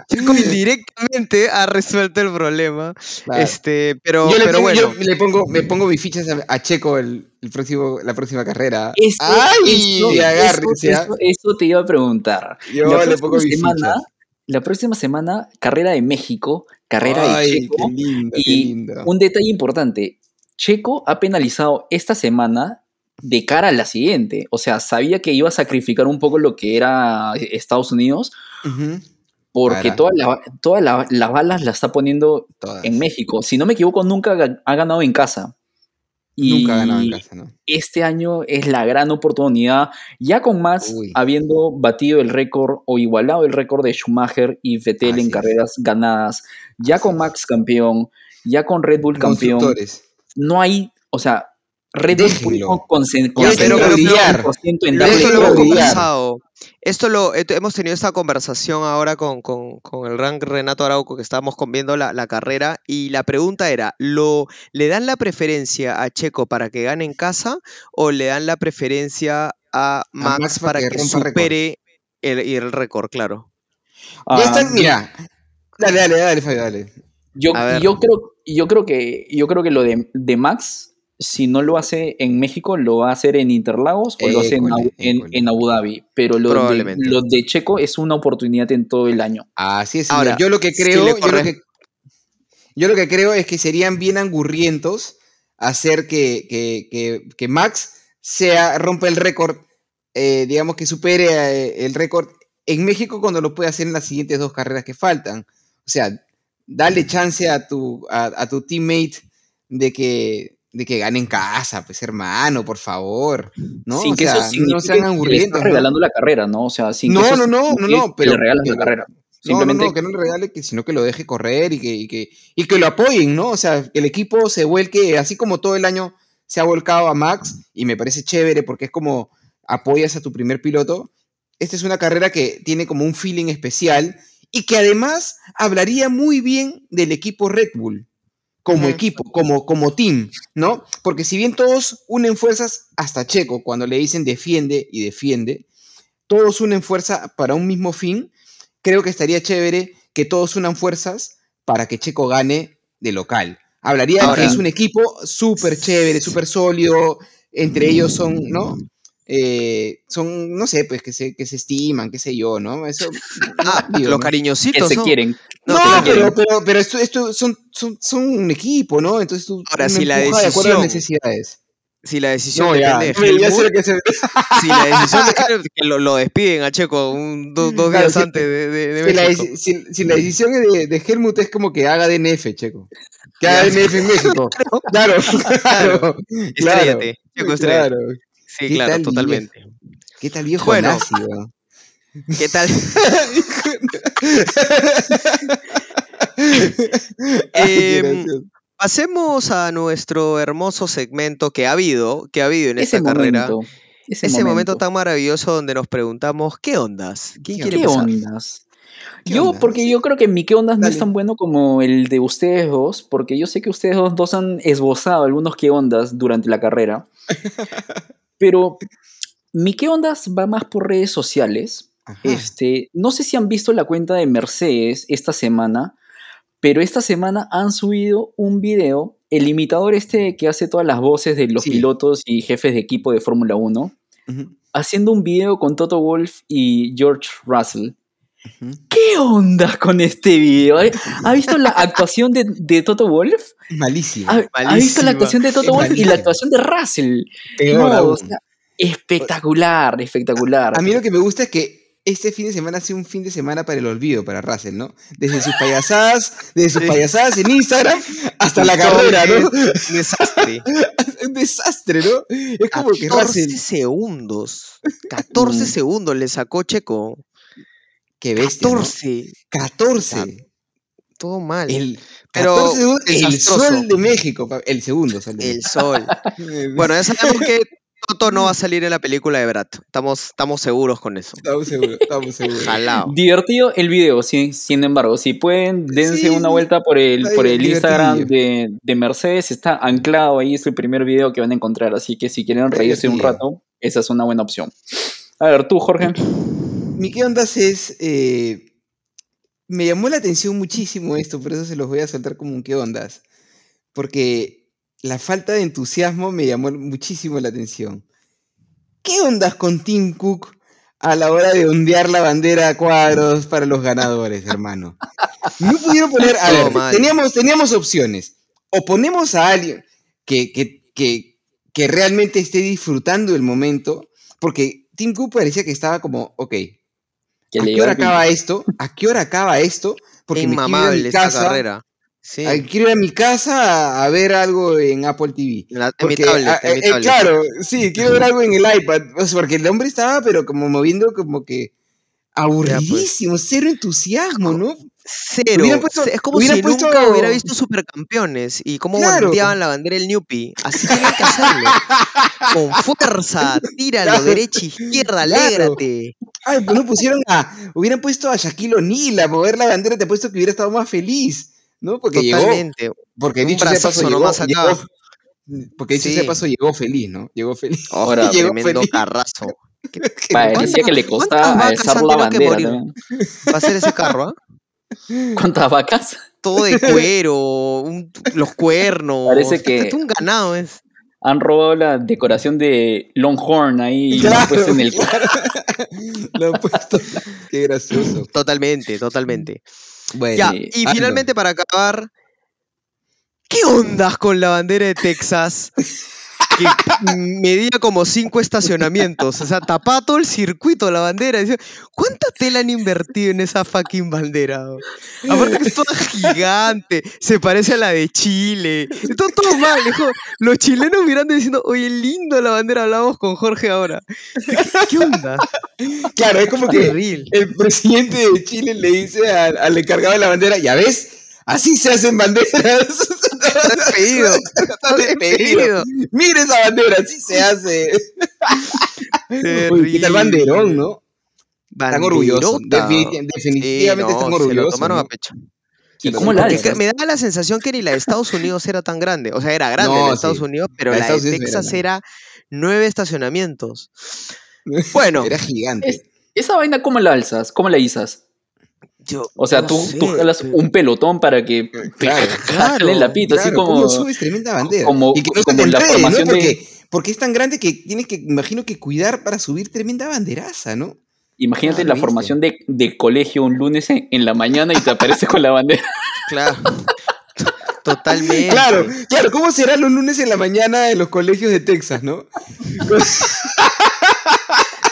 Checo <laughs> indirectamente ha resuelto el problema. Claro. Este, pero, yo le, pero pongo, bueno. yo le pongo, me pongo mis fichas a, a Checo el, el próximo, la próxima carrera. Eso, ¡Ay! eso, agárrense, eso, eso- eso te iba a preguntar. Yo la, le próxima pongo mis semana, fichas. la próxima semana, carrera de México, carrera Ay, de Checo. qué lindo, qué y lindo. un detalle importante, Checo ha penalizado esta semana de cara a la siguiente. O sea, sabía que iba a sacrificar un poco lo que era Estados Unidos, porque todas la- todas la- las balas las está poniendo todas. en México. Si no me equivoco, nunca ha ganado en casa. Y Nunca ha ganado en casa, ¿no? este año es la gran oportunidad, ya con Max Uy. habiendo batido el récord o igualado el récord de Schumacher y Vettel Así en es. carreras ganadas, ya Así con. Max campeón, ya con Red Bull campeón, no hay, o sea, Red Bull Déjenlo. pudo concen- Ya déjenlo concentrar brillar. 100% en darle Esto lo hemos conversado. Esto lo hemos tenido esta conversación ahora con, con- con el gran Renato Arauco que estábamos viendo la, la carrera y la pregunta era, ¿lo, ¿le dan la preferencia a Checo para que gane en casa o le dan la preferencia a Max, Max para para que que, supere el, el récord? Claro. Ah, están, mira. Dale, dale, dale, Fabio, dale. Yo, A yo creo, yo creo que, yo creo que lo de, de Max, si no lo hace en México, lo va a hacer en Interlagos o lo hace en, en- Abu Dhabi. Pero lo de, lo de Checo es una oportunidad en todo el año. Así es, Ahora, yo lo que creo, le yo, lo corre- que, yo lo que creo es que serían bien angurrientos hacer que, que, que, que Max sea, rompa el récord, eh, digamos que supere eh, el récord en México cuando lo puede hacer en las siguientes dos carreras que faltan. O sea, dale chance a tu, a, a tu teammate de que, de que gane en casa, pues hermano, por favor. ¿no? Sin O que sea, eso no sean que angurrientos. estás ¿no? regalando la carrera, ¿no? O sea, sin No, que eso no, no, no, no, que pero- le regalas la pero- carrera. No, Simplemente no, no, que no le regale, que, sino que lo deje correr y que, y, que, y que lo apoyen, ¿no? O sea, que el equipo se vuelque, así como todo el año se ha volcado a Max, y me parece chévere porque es como apoyas a tu primer piloto, esta es una carrera que tiene como un feeling especial y que además hablaría muy bien del equipo Red Bull como equipo, como, como team, ¿no? Porque si bien todos unen fuerzas, hasta Checo, cuando le dicen defiende y defiende, todos unen fuerza para un mismo fin, creo que estaría chévere que todos unan fuerzas para que Checo gane de local. Hablaría de que es un equipo súper chévere, súper sólido, entre ellos son, ¿no? Eh, son, no sé, pues que se, que se estiman, qué sé yo, ¿no? Eso. <laughs> Ah, digo, los ¿no? Que cariñositos. se ¿no? quieren. No, No, claro. pero, pero, pero esto, esto son, son, son un equipo, ¿no? Entonces tú Ahora, si la empuja de acuerdo a las decisión- necesidades. Si la decisión No, ya, depende de <laughs> Helmut, que se- si la decisión de que lo, lo despiden a Checo un, do- dos <laughs> Claro, días si- antes de, de- de si la, si- si la decisión es de, de Helmut es como que haga DNF, Checo. Que haga. DNF en México. Claro, claro. Estrellate, Checo, estrellate. Sí, ¿Qué claro, tal, totalmente. ¿Qué tal viejo Bueno. nazi? <laughs> ¿Qué tal? <laughs> Em. Pasemos a nuestro hermoso segmento que ha habido, que ha habido en Ese esta carrera. Ese, Ese momento. tan maravilloso donde nos preguntamos, ¿qué ondas? ¿Quién ¿Qué quiere ¿Qué empezar? ondas? ¿Qué Yo, ondas? porque yo creo que mi qué ondas no es tan bueno como el de ustedes dos, porque yo sé que ustedes dos, dos han esbozado algunos qué ondas durante la carrera. <laughs> Pero mi qué ondas va más por redes sociales. Ajá. Este, no sé si han visto la cuenta de Mercedes esta semana, pero esta semana han subido un video, el imitador este que hace todas las voces de los Sí. pilotos y jefes de equipo de Fórmula 1, Ujú, haciendo un video con Toto Wolff y George Russell. ¿Qué onda con este video? ¿Ha- ¿Ha visto la <laughs> actuación de, de Toto Wolff? Malísimo. ¿Ha, ha visto Malísima. la actuación de Toto Es Wolff y la actuación de Russell? Peor No, aún. o sea, espectacular, espectacular. A mí lo que me gusta es que este fin de semana ha sido un fin de semana para el olvido para Russell, ¿no? Desde sus payasadas, desde sus payasadas en Instagram <laughs> hasta la carrera, ¿no? Un <laughs> desastre. un desastre, ¿no? Es como que 14 Russell, segundos. 14 Mm. segundos le sacó Checo. Qué bestia, ¿no? 14. 14. Todo mal. El Pero 14 segundos, el sol de México, el segundo sol de El sol. <laughs> Bueno, ya sabemos que Toto no va a <laughs> salir en la película de Brat. Estamos, estamos seguros con eso. estamos seguros, estamos seguros. Jalao. Divertido el video, sin, sin embargo. Si pueden, dense Sí, una vuelta por el, por el Instagram de, de Mercedes. Está anclado ahí, es el primer video que van a encontrar. Así que si quieren reírse un rato, esa es una buena opción. A ver, tú, Jorge. <laughs> Mi qué ondas es. eh, me llamó la atención muchísimo esto, por eso se los voy a soltar como un qué ondas. Porque la falta de entusiasmo me llamó muchísimo la atención. ¿Qué ondas con Tim Cook a la hora de ondear la bandera a cuadros para los ganadores, hermano? No pudieron poner. A ver, teníamos, teníamos opciones. O ponemos a alguien que, que, que, que realmente esté disfrutando el momento, porque Tim Cook parecía que estaba como, ok, ¿A qué hora acaba esto? ¿A qué hora acaba esto? Porque me quiero ir a Inmamable mi esta casa. carrera. Sí. quiero ir a mi casa a, ver algo en Apple TV. En, la- en Porque, mi tablet, ah, en mi eh, eh, tablet. claro, sí, <laughs> quiero ver algo en el iPad. o sea, porque el hombre estaba, pero como moviendo como que aburridísimo, cero entusiasmo, ¿no? Cero. Puesto- es como si puesto- nunca hubiera visto Supercampeones y cómo Claro. volteaban la bandera del Newpie. Así tienen que hacerlo. <laughs> Con fuerza, tíralo, Claro. derecha, izquierda, Claro. alégrate. Ay, pues no pusieron a. Hubieran puesto a Shaquille O'Neal a mover la bandera, te he puesto que hubiera estado más feliz, ¿no? Porque llegó. Totalmente. Porque Un dicho sea paso, llegó, nomás acá. llegó- Porque dicho sea Sí. paso, llegó feliz, ¿no? Llegó feliz. Ahora, <laughs> llegó Tremendo feliz. carrazo. <laughs> Parecía que le ¿Cuántas costaba alzar la bandera. Va a ser ese carro, ¿ah? <laughs> ¿Cuántas vacas? Todo de <laughs> cuero, un- los cuernos. Parece que- Un ganado es. Han robado la decoración de Longhorn ahí y lo han Claro, puesto en el claro. <laughs> Lo han puesto. Qué gracioso. Totalmente, totalmente. Bueno, Ya, y hazlo. finalmente para acabar, ¿qué ondas con la bandera de Texas? Que medía como cinco estacionamientos, o sea, tapaba todo el circuito la bandera. ¿Cuánta tela han invertido en esa fucking bandera? Aparte que es toda gigante, se parece a la de Chile. Todo, todo mal, dijo. Los chilenos mirando y diciendo, oye, lindo la bandera, hablamos con Jorge ahora. ¿Qué, qué onda? Claro, es como que el presidente de Chile le dice al, al encargado de la bandera, ya ves, así se hacen banderas. <laughs> Está despedido. Está despedido. Mire esa bandera, así se hace. Uy, qué tal banderón, ¿no? Están orgullosos. Definitivamente Sí, no, están Se lo orgullosos. tomaron ¿no? a pecho. ¿Y cómo la me da la sensación que ni la de Estados Unidos era tan grande. O sea, era grande No, la de Estados sí. Unidos, pero La de la de Estados Unidos era Texas era nueve estacionamientos. <laughs> Bueno, Era gigante. Es- ¿Esa vaina cómo la alzas? ¿Cómo la izas? Yo O sea, no tú, sé, tú jalas pero- un pelotón para que Claro, jale la pita, así Claro, como... ¿cómo subes tremenda bandera? como- y que no se como la formación de- Porque, porque es tan grande que tienes que, imagino que cuidar para subir tremenda banderaza, ¿no? Imagínate Ah, la ¿viste? formación de, de colegio un lunes en, en la mañana y te apareces con la bandera. Claro. <laughs> Totalmente. Claro, claro, ¿cómo serán los lunes en la mañana en los colegios de Texas, no? <laughs>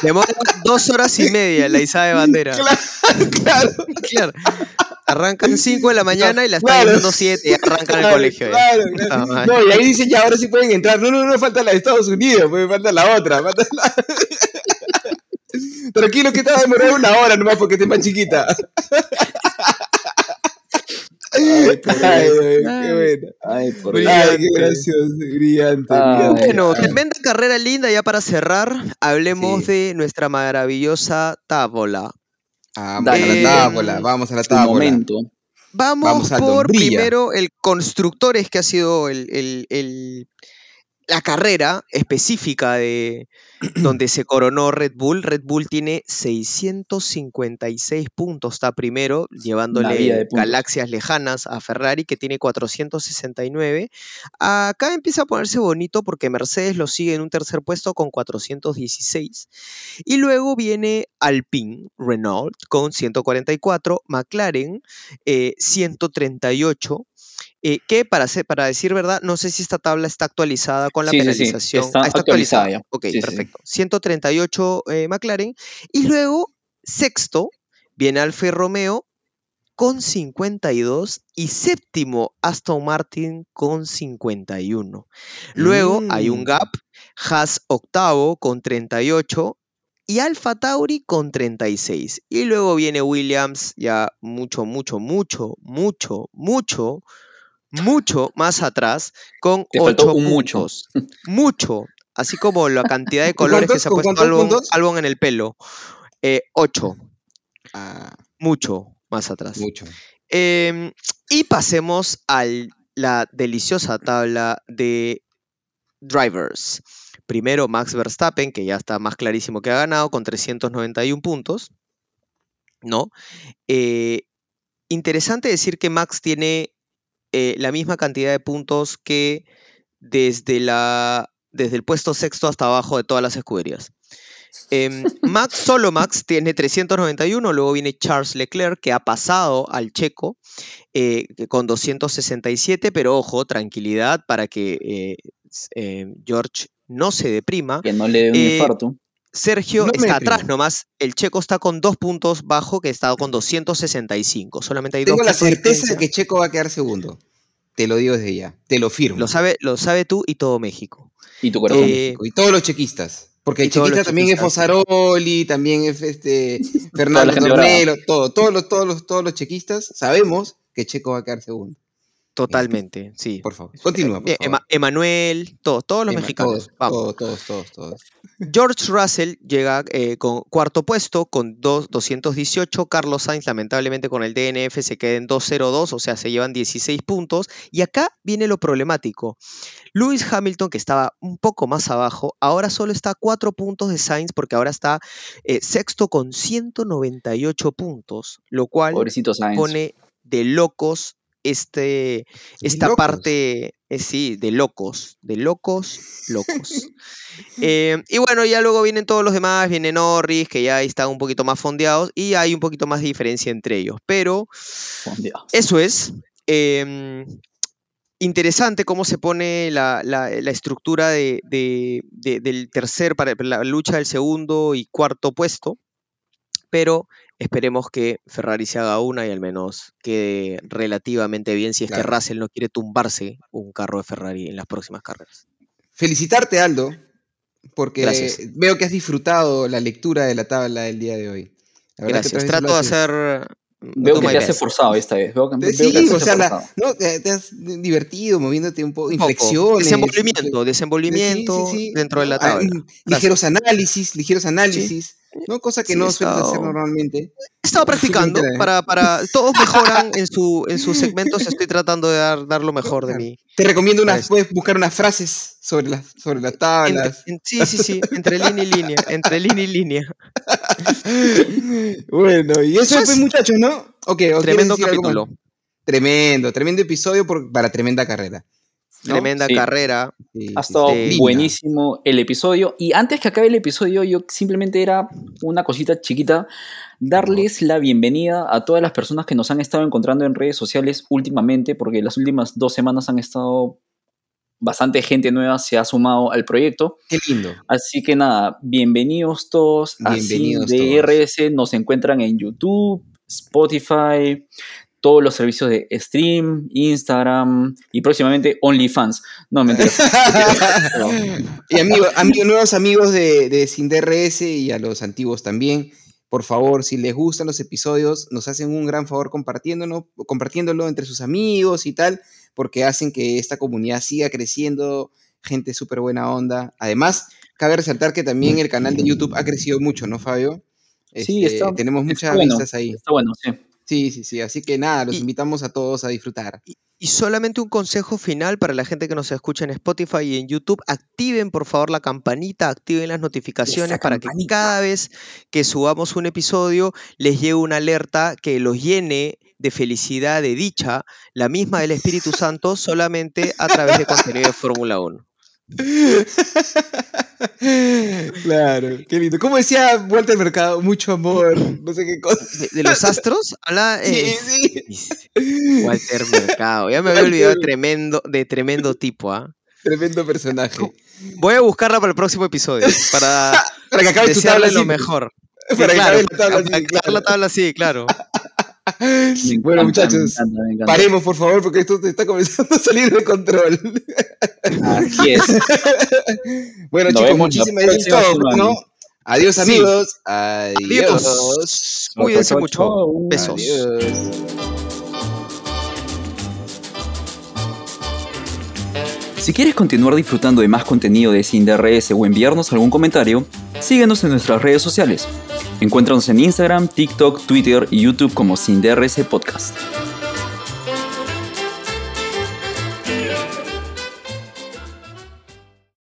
Demora dos horas y media la izada de bandera. <laughs> Claro, claro. Claro. Arrancan 5 de la mañana y la están dando 7 y arrancan el Claro, colegio. ya. claro, Puta claro. No, y ahí dicen ya ahora sí pueden entrar. No, no, no, falta la de Estados Unidos, pues falta la otra. falta la- <laughs> Tranquilo que te va a demorar una hora nomás porque esté más chiquita. <laughs> Ay, ay, qué bueno. Ay, por Brillante. Ay, qué gracioso, brillante, Ay, brillante. Bueno, Ay. tremenda carrera linda. Ya para cerrar, hablemos Sí. de nuestra maravillosa tábola. Vamos Dale. a la Eh, tábola, vamos a la tábola. momento. Vamos, Vamos por primero el constructores, que ha sido el, el- el- la carrera específica de donde se coronó Red Bull. Red Bull tiene 656 puntos, está primero, llevándole galaxias lejanas a Ferrari, que tiene 469. Acá empieza a ponerse bonito porque Mercedes lo sigue en un tercer puesto con 416. Y luego viene Alpine, Renault con 144, McLaren eh, 138. Eh, que para, ser- para decir verdad, no sé si esta tabla está actualizada con la Sí, sí, sí, penalización. está Ah, actualizada ya. Ok, perfecto. 138 eh, McLaren. Y luego, sexto, viene Alfa Romeo con 52 y séptimo Aston Martin con 51. Luego hay un Mm. gap, Haas octavo con 38 y Alfa Tauri con 36. Y luego viene Williams ya mucho, mucho, mucho, mucho, mucho, mucho más atrás con Te faltó 8 un mucho. puntos. Mucho. Así como la cantidad de ¿Con colores que se ha puesto puntos? Albon en el pelo. 8. Ah, mucho más atrás. mucho. Em, y pasemos a la deliciosa tabla de drivers. Primero Max Verstappen, que ya está más clarísimo que ha ganado, con 391 puntos. ¿No? Eh, interesante decir que Max tiene eh, la misma cantidad de puntos que desde, la, desde el puesto sexto hasta abajo de todas las escuderías. Em, <laughs> Max, solo Max tiene 391, luego viene Charles Leclerc, que ha pasado al checo eh, con 267, pero ojo, tranquilidad para que eh, George no se deprima. Que no le dé un Eh, infarto. Sergio No está deprimo. atrás nomás, el checo está con dos puntos bajo, que está con 265, solamente hay Tengo dos la certeza de que Checo va a quedar segundo. Te lo digo desde ya. Te lo firmo. Lo sabe, lo sabe tú y todo México. Y tu corazón. eh, Y todos los chequistas. Porque el chequista también es. Fosaroli, también es este <laughs> Fernando. Tornelo, todo, todos los, todos los, todos los chequistas sabemos que Checo va a quedar segundo. Totalmente, sí. Por favor. Continúa, por Bien, favor. Ema- Emanuel, todos, todos los mexicanos. Todos, Vamos. todos, todos, todos, todos. George Russell llega eh, con cuarto puesto con dos- 218. Carlos Sainz, lamentablemente, con el DNF se queda en 202, o sea, se llevan 16 puntos. Y acá viene lo problemático. Lewis Hamilton, que estaba un poco más abajo, ahora solo está a 4 puntos de Sainz porque ahora está eh, sexto con 198 puntos, lo cual Pobrecito Sainz. pone de locos este, esta parte, eh, sí, de locos, de locos, locos. <laughs> Eh, y bueno, ya luego vienen todos los demás, viene Norris, que ya están un poquito más fondeados, y hay un poquito más de diferencia entre ellos. Pero Fondeados. eso es. em, interesante cómo se pone la, la- la estructura de- de- de- del tercer, para la lucha del segundo y cuarto puesto. Pero esperemos que Ferrari se haga una y al menos quede relativamente bien si es que. Russell no quiere tumbarse un carro de Ferrari en las próximas carreras. Felicitarte, Aldo, porque Gracias. veo que has disfrutado la lectura de la tabla del día de hoy. La verdad que Gracias. Trato de hacer. Veo que te has esforzado esta vez. Veo que, veo Eh, que Sí, has o sea, la- esforzado. no, te, has divertido moviéndote un poco, inflexiones. Desenvolvimiento, desenvolvimiento Sí, sí, sí. dentro de la Ah, tabla. Ligeros análisis, ligeros análisis. ¿No? Cosa que Sí, no he sueles hacer normalmente. He estado practicando para, para. Todos mejoran en, su, en sus <laughs> segmentos. Estoy tratando de dar, dar lo mejor de mí. Te recomiendo unas, Pues- puedes buscar unas frases sobre las, sobre las Entre- tablas. en- sí, sí, sí. Entre línea y línea. Entre línea y línea. <laughs> bueno, y eso Pues- pues muchachos, ¿no? Ok, ¿o quieres Tremendo capítulo. Tremendo, tremendo episodio por- para tremenda carrera. ¿No? Tremenda Sí. carrera. Ha sí, estado sí. linda. buenísimo el episodio. Y antes que acabe el episodio, yo simplemente era una cosita chiquita. Darles la bienvenida a todas las personas que nos han estado encontrando en redes sociales últimamente, porque las últimas dos semanas han estado bastante gente nueva se ha sumado al proyecto. Qué lindo. Así que nada, bienvenidos todos. Bienvenidos Así de todos. RS nos encuentran en YouTube, Spotify, todos los servicios de stream, Instagram y próximamente OnlyFans. No, mentira. <laughs> y amigos, amigos, nuevos amigos de, de Sin DRS y a los antiguos también. Por favor, si les gustan los episodios, nos hacen un gran favor compartiéndolo, compartiéndolo entre sus amigos y tal, porque hacen que esta comunidad siga creciendo, gente súper buena onda. Además, cabe resaltar que también el canal de YouTube ha crecido mucho, ¿no, Fabio? Sí, Este, está- tenemos está muchas bueno. vistas ahí. Está bueno, sí. Sí, sí, sí. Así que nada, los Y- invitamos a todos a disfrutar. Y solamente un consejo final para la gente que nos escucha en Spotify y en YouTube. Activen por favor la campanita, activen las notificaciones para que cada vez que subamos un episodio les llegue una alerta que los llene de felicidad, de dicha, la misma del Espíritu <laughs> Santo, solamente a través de contenido de Fórmula 1. <laughs> <laughs> claro, qué lindo. ¿Cómo decía Walter Mercado? Mucho amor, no sé qué cosa. ¿De, de los astros? Habla, eh, Sí, sí. Walter Mercado. Ya me había olvidado tremendo, de tremendo tipo, ¿ah? Tremendo personaje. Voy a buscarla para el próximo episodio, para <laughs> Para que acabe tu tabla lo así. mejor. Para que claro, acabe la tabla para acabar la claro. tabla así, claro. <laughs> Bueno, muchachos, me encanta, me encanta. Paremos, por favor, porque esto te está comenzando a salir de control. Así es. <laughs> bueno, Nos chicos, muchísimas gracias semana. ¿no? Adiós, Sí. amigos. Adiós. Adiós. Cuídense mucho. Besos. Adiós. Si quieres continuar disfrutando de más contenido de Sin DRS o enviarnos algún comentario, síguenos en nuestras redes sociales. Encuéntranos en Instagram, TikTok, Twitter y YouTube como Sin DRS Podcast.